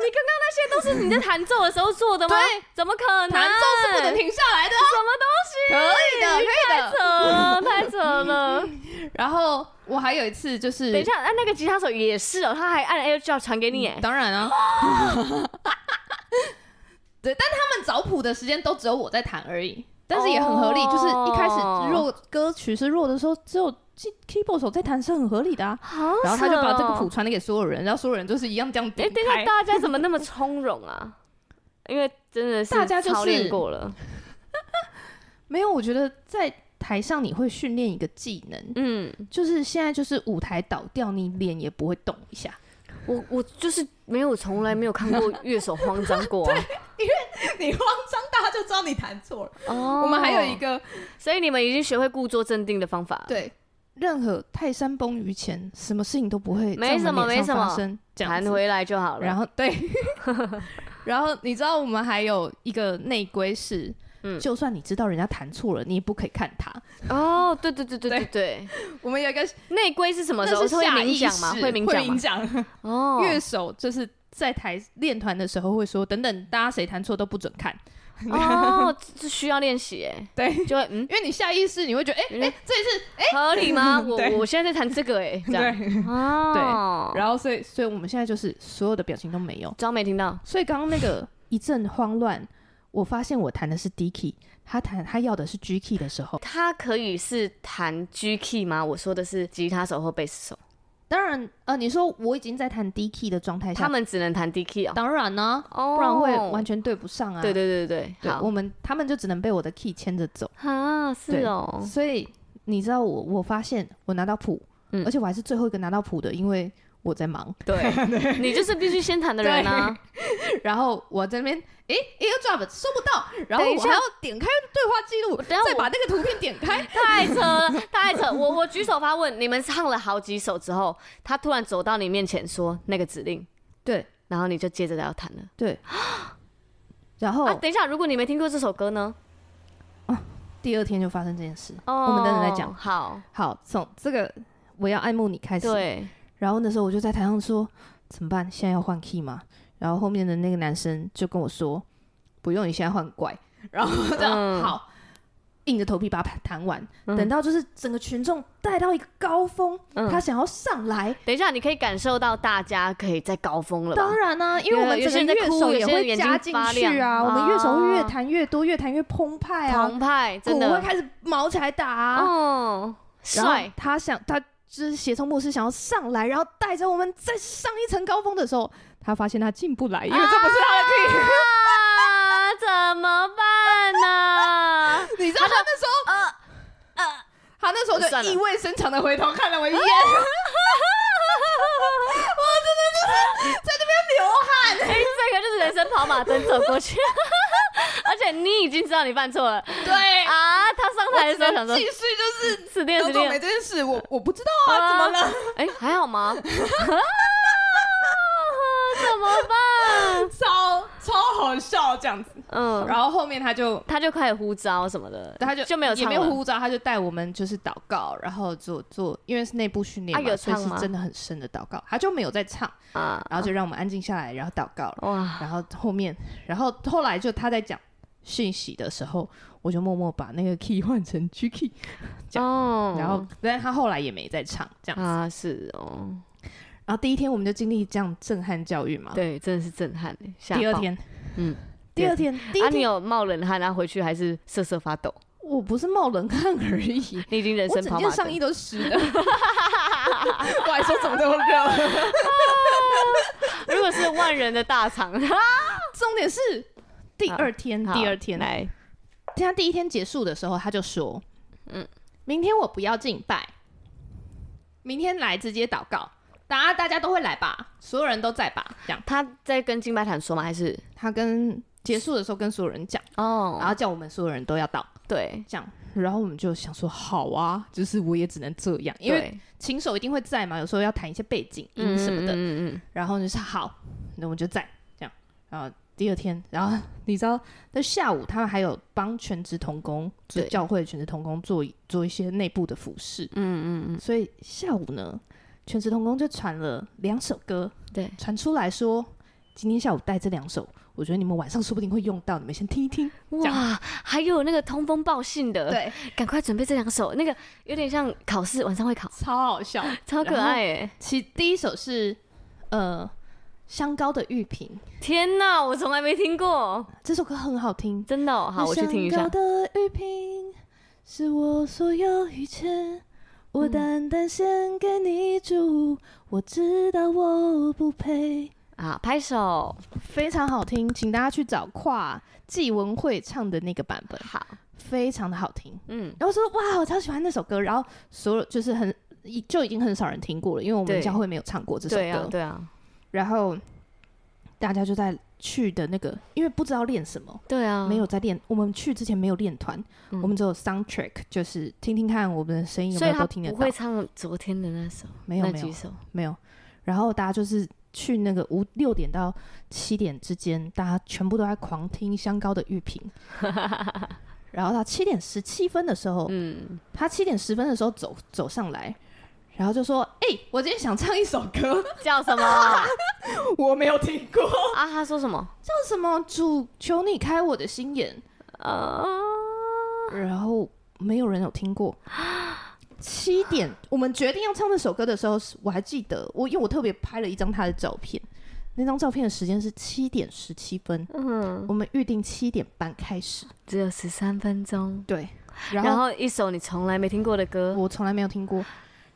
你刚刚那些都是你在弹奏的时候做的吗？对，怎么可能？弹奏是不能停下来的。什么东西？可以的，可以的。太扯了，太扯了。然后我还有一次就是，等一下，按那个吉他手也是哦，他还按 AirDrop 传给你。当然啊。对，但他们找谱的时间都只有我在弹而已，但是也很合理，就是一开始弱歌曲是弱的时候，只有。Keyboard 手在弹是很合理的啊，哦、然后他就把这个谱传给所有人，然后所有人都是一样这样点。哎、欸，等，大家怎么那么从容啊？因为真的是大家操练过了。没有，我觉得在台上你会训练一个技能，嗯，就是现在就是舞台倒掉，你脸也不会动一下。我我就是没有从来没有看过乐手慌张过、啊，对，因为你慌张，大家就知道你弹错了。哦，我们还有一个，所以你们已经学会故作镇定的方法。对。任何泰山崩于前，什么事情都不会没什么没什么发生，弹回来就好了。然后对，然后你知道我们还有一个内规是，嗯，就算你知道人家弹错了，你也不可以看他。哦，对对对对对对，我们有一个内规是什么时候？会冥想吗？会冥想。会冥想。哦，乐手就是在台练团的时候会说，等等，大家谁弹错都不准看。哦，这需要练习哎，对，就会嗯，因为你下意识你会觉得，哎哎，这一次哎合理吗？我我现在在弹这个哎，这样。哦，对，然后所以所以我们现在就是所有的表情都没有，装没听到，所以刚刚那个一阵慌乱，我发现我弹的是 D key，他弹他要的是 G key 的时候，他可以是弹 G key 吗？我说的是吉他手或贝斯手。当然，呃，你说我已经在弹 D key 的状态下，他们只能弹 D key 啊？当然呢，哦，不然会完全对不上啊。对对对对对，我们他们就只能被我的 key 牵着走啊，是哦。所以你知道我，我发现我拿到谱，而且我还是最后一个拿到谱的，因为。我在忙，对，你就是必须先谈的人啊。然后我在那边，哎，AirDrop 收不到，然后我还要点开对话记录，再把那个图片点开，太扯了，太扯。我我举手发问，你们唱了好几首之后，他突然走到你面前说那个指令，对，然后你就接着要弹了，对。然后，等一下，如果你没听过这首歌呢？第二天就发生这件事。我们等等再讲。好，好，从这个我要爱慕你开始。对。然后那时候我就在台上说怎么办？现在要换 key 吗？然后后面的那个男生就跟我说不用，你现在换怪。然后这样、嗯、好，硬着头皮把它弹完。嗯、等到就是整个群众带到一个高峰，嗯、他想要上来。等一下，你可以感受到大家可以在高峰了。当然呢、啊，因为我们整个乐手也会加进去啊。我们乐手会越弹越多，越弹越澎湃啊，澎湃，真的鼓会开始毛起来打、啊。哦，帅！他想他。就是协同牧师想要上来，然后带着我们再上一层高峰的时候，他发现他进不来，因为这不是他的 key。啊，怎么办呢？你知道他那时候，呃呃，他那时候就意味深长的回头看了我一眼。我真的就是在那边流汗。哎，这个就是人生跑马灯走过去。而且你已经知道你犯错了，对啊，他上台的时候想说继续就是死定死定没这件事，我我不知道啊，怎么了？哎，还好吗？怎么办？超超好笑这样子，嗯，然后后面他就他就开始呼召什么的，他就就没有也没有呼召，他就带我们就是祷告，然后做做，因为是内部训练嘛，所以是真的很深的祷告，他就没有在唱。啊，然后就让我们安静下来，然后祷告了，哇，然后后面，然后后来就他在讲。讯息的时候，我就默默把那个 key 换成 G key，哦，然后，但是他后来也没再唱，这样子。啊，是哦。然后第一天我们就经历这样震撼教育嘛，对，真的是震撼。第二天，嗯，第二天，啊，你有冒冷汗，然后回去还是瑟瑟发抖？我不是冒冷汗而已，你已经人生跑马上衣都湿了。我还说怎么这么热？如果是万人的大场，重点是。第二天，第二天来，他第一天结束的时候，他就说：“嗯，明天我不要敬拜，明天来直接祷告，大家大家都会来吧，所有人都在吧？”这样，他在跟敬拜团说吗？还是他跟结束的时候跟所有人讲哦，然后叫我们所有人都要到，对，这样，然后我们就想说：“好啊，就是我也只能这样，因为琴手一定会在嘛，有时候要弹一些背景音什么的，嗯嗯嗯，然后就是好，那我们就在这样，然后。”第二天，然后你知道，在下午他们还有帮全职童工，就教会全职童工做做一些内部的服饰。嗯嗯嗯。所以下午呢，全职童工就传了两首歌，对，传出来说今天下午带这两首，我觉得你们晚上说不定会用到，你们先听一听。哇，还有那个通风报信的，对，赶快准备这两首，那个有点像考试，晚上会考，超好笑，超可爱哎。其第一首是呃。香膏的玉瓶，天哪，我从来没听过这首歌，很好听，真的哦。好，我去听一下。香膏的玉瓶是我所有一切，我单单献给你主，我知道我不配。啊，拍手，非常好听，请大家去找跨季文慧唱的那个版本，好，非常的好听。嗯，然后说哇，我超喜欢那首歌，然后所有就是很就已经很少人听过了，因为我们教会没有唱过这首歌，对啊。对啊。然后大家就在去的那个，因为不知道练什么，对啊，没有在练。我们去之前没有练团，嗯、我们只有 soundtrack，就是听听看我们的声音有没有都听得到。不会唱昨天的那首，没有，没有，没有。然后大家就是去那个五六点到七点之间，大家全部都在狂听香膏的玉瓶。然后到七点十七分的时候，嗯，他七点十分的时候走走上来。然后就说：“哎、欸，我今天想唱一首歌，叫什么？我没有听过啊。”他说什么？叫什么？主，求你开我的心眼啊！然后没有人有听过。七点，我们决定要唱这首歌的时候，我还记得，我因为我特别拍了一张他的照片。那张照片的时间是七点十七分。嗯，我们预定七点半开始，只有十三分钟。对，然后一首你从来没听过的歌，我从来没有听过。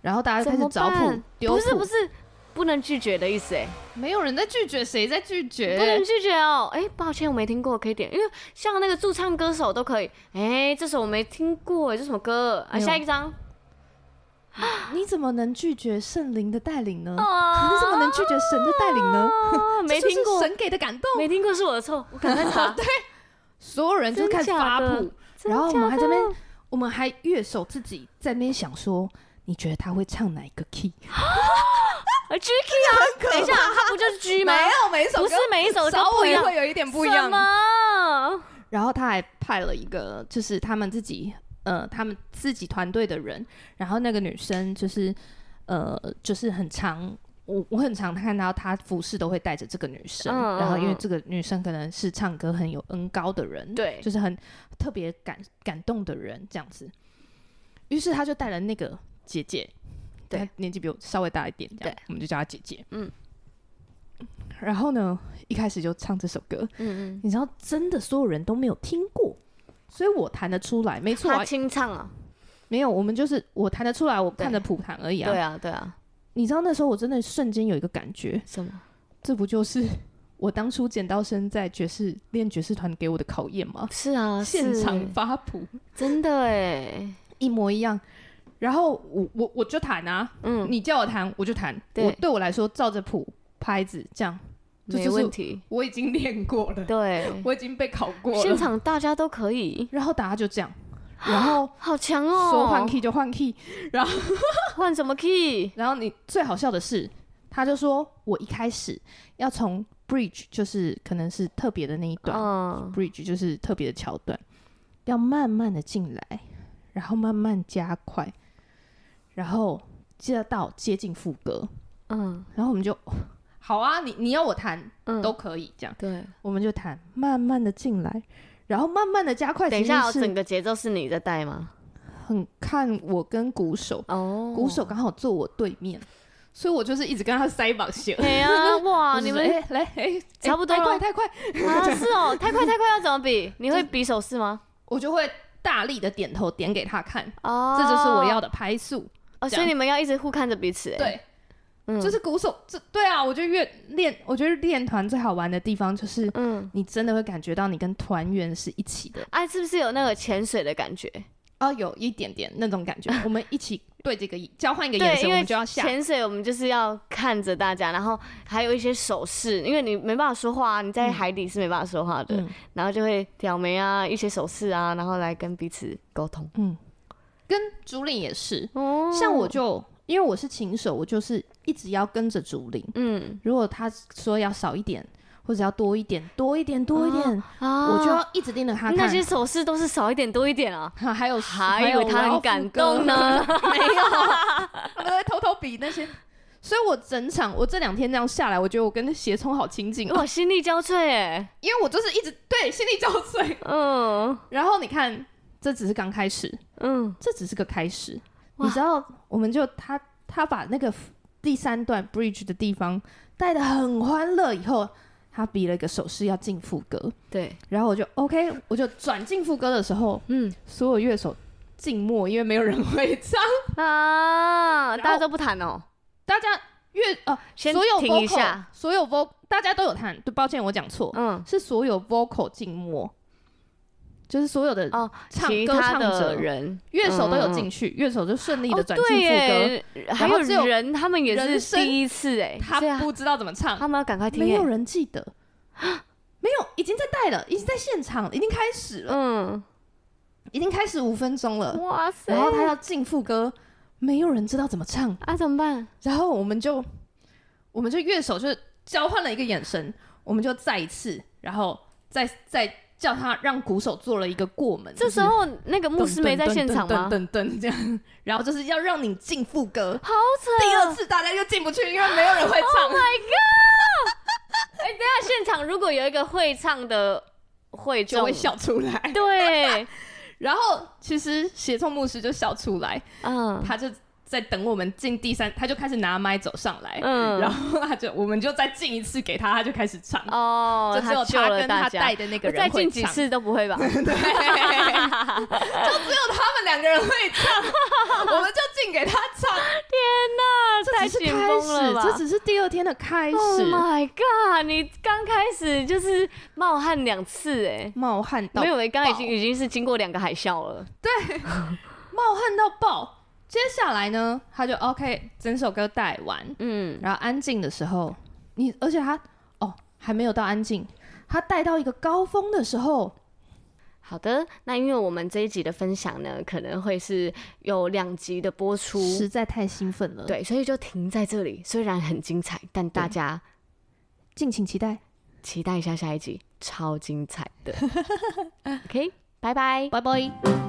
然后大家开始找谱，不是不是，不能拒绝的意思哎，没有人在拒绝，谁在拒绝？不能拒绝哦，哎，抱歉，我没听过，可以点，因为像那个驻唱歌手都可以，哎，这首我没听过，哎，这什么歌？啊，下一张，你怎么能拒绝圣灵的带领呢？你怎么能拒绝神的带领呢？没听过，神给的感动，没听过是我的错，我赶快查。对，所有人就开始发布，然后我们还在那边，我们还乐手自己在那边想说。你觉得他会唱哪一个 key？G key 啊？等一下，他不就是 G 吗？没有，每一首不是每一首稍微会有一点不一样。吗然后他还派了一个，就是他们自己呃，他们自己团队的人。然后那个女生就是呃，就是很常，我我很常看到她服饰都会带着这个女生。嗯、然后因为这个女生可能是唱歌很有恩高的人，对，就是很特别感感动的人这样子。于是他就带了那个。姐姐，对，年纪比我稍微大一点，这样，对，我们就叫她姐姐。嗯，然后呢，一开始就唱这首歌，嗯嗯，你知道，真的所有人都没有听过，所以我弹得出来，没错，他清唱啊，没有，我们就是我弹得出来，我看着谱弹而已啊，对啊，对啊，你知道那时候我真的瞬间有一个感觉，什么？这不就是我当初剪刀生在爵士练爵士团给我的考验吗？是啊，现场发谱，真的哎，一模一样。然后我我我就弹啊，嗯，你叫我弹我就弹。对，我对我来说照着谱拍子这样没问题。我已经练过了，对，我已经被考过了。现场大家都可以，然后大家就这样，然后好强哦，说换 key 就换 key，然后 换什么 key？然后你最好笑的是，他就说我一开始要从 bridge，就是可能是特别的那一段，嗯，bridge 就是特别的桥段，要慢慢的进来，然后慢慢加快。然后接得到接近副歌，嗯，然后我们就 好啊，你你要我弹，嗯，都可以这样，对，我们就弹，慢慢的进来，然后慢慢的加快。等一下，整个节奏是你在带吗？很看我跟鼓手哦，鼓手刚好坐我对面，所以我就是一直跟他塞绑弦。对啊，哇，你们来哎，差不多，太快太快啊！是哦，太快太快要怎么比？你会比手势吗？我就会大力的点头点给他看，哦，这就是我要的拍速。哦，所以你们要一直互看着彼此，对，嗯，就是鼓手，这对啊，我觉得越练，我觉得练团最好玩的地方就是，嗯，你真的会感觉到你跟团员是一起的，哎，是不是有那个潜水的感觉？哦，有一点点那种感觉，我们一起对这个交换一个眼神，我们就要下。潜水，我们就是要看着大家，然后还有一些手势，因为你没办法说话，你在海底是没办法说话的，然后就会挑眉啊，一些手势啊，然后来跟彼此沟通，嗯。跟竹林也是，哦、像我就因为我是琴手，我就是一直要跟着竹林。嗯，如果他说要少一点，或者要多一点，多一点，多一点，哦、我就要一直盯着他看。那些手势都是少一点，多一点啊？还有还有他很感动呢？没有，他都在偷偷比那些。所以我整场我这两天这样下来，我觉得我跟协聪好亲近，哇，心力交瘁哎，因为我就是一直对心力交瘁。嗯，然后你看。这只是刚开始，嗯，这只是个开始。你知道，我们就他他把那个第三段 bridge 的地方带的很欢乐，以后他比了一个手势要进副歌，对，然后我就 OK，我就转进副歌的时候，嗯，所有乐手静默，因为没有人会唱。啊，大家都不弹哦，大家乐呃，先所有 vocal，所有 vocal，大家都有弹，对，抱歉我讲错，嗯，是所有 vocal 静默。就是所有的唱歌唱者人乐手都有进去，乐手就顺利的转进副歌。还有人，他们也是第一次哎，他不知道怎么唱，他们要赶快听。没有人记得，没有，已经在带了，已经在现场，已经开始了，嗯，已经开始五分钟了。哇塞！然后他要进副歌，没有人知道怎么唱啊？怎么办？然后我们就，我们就乐手就交换了一个眼神，我们就再一次，然后再再。叫他让鼓手做了一个过门，这时候那个牧师没在现场吗？噔噔这样，然后就是要让你进副歌，好扯！第二次大家又进不去，因为没有人会唱。Oh my god！哎，等下现场如果有一个会唱的会，就会笑出来。对，然后其实协奏牧师就笑出来，嗯，他就。在等我们进第三，他就开始拿麦走上来，嗯，然后他就我们就再进一次给他，他就开始唱哦，就只有他跟他带的那个人再进几次都不会吧？对，就只有他们两个人会唱，我们就进给他唱。天哪，这只是开始，这只是第二天的开始。Oh my god！你刚开始就是冒汗两次，哎，冒汗到没有？刚刚已经已经是经过两个海啸了，对，冒汗到爆。接下来呢，他就 OK，整首歌带完，嗯，然后安静的时候，你而且他哦还没有到安静，他带到一个高峰的时候，好的，那因为我们这一集的分享呢，可能会是有两集的播出，实在太兴奋了，对，所以就停在这里，虽然很精彩，但大家敬请期待，期待一下下一集，超精彩的，OK，拜拜，拜拜。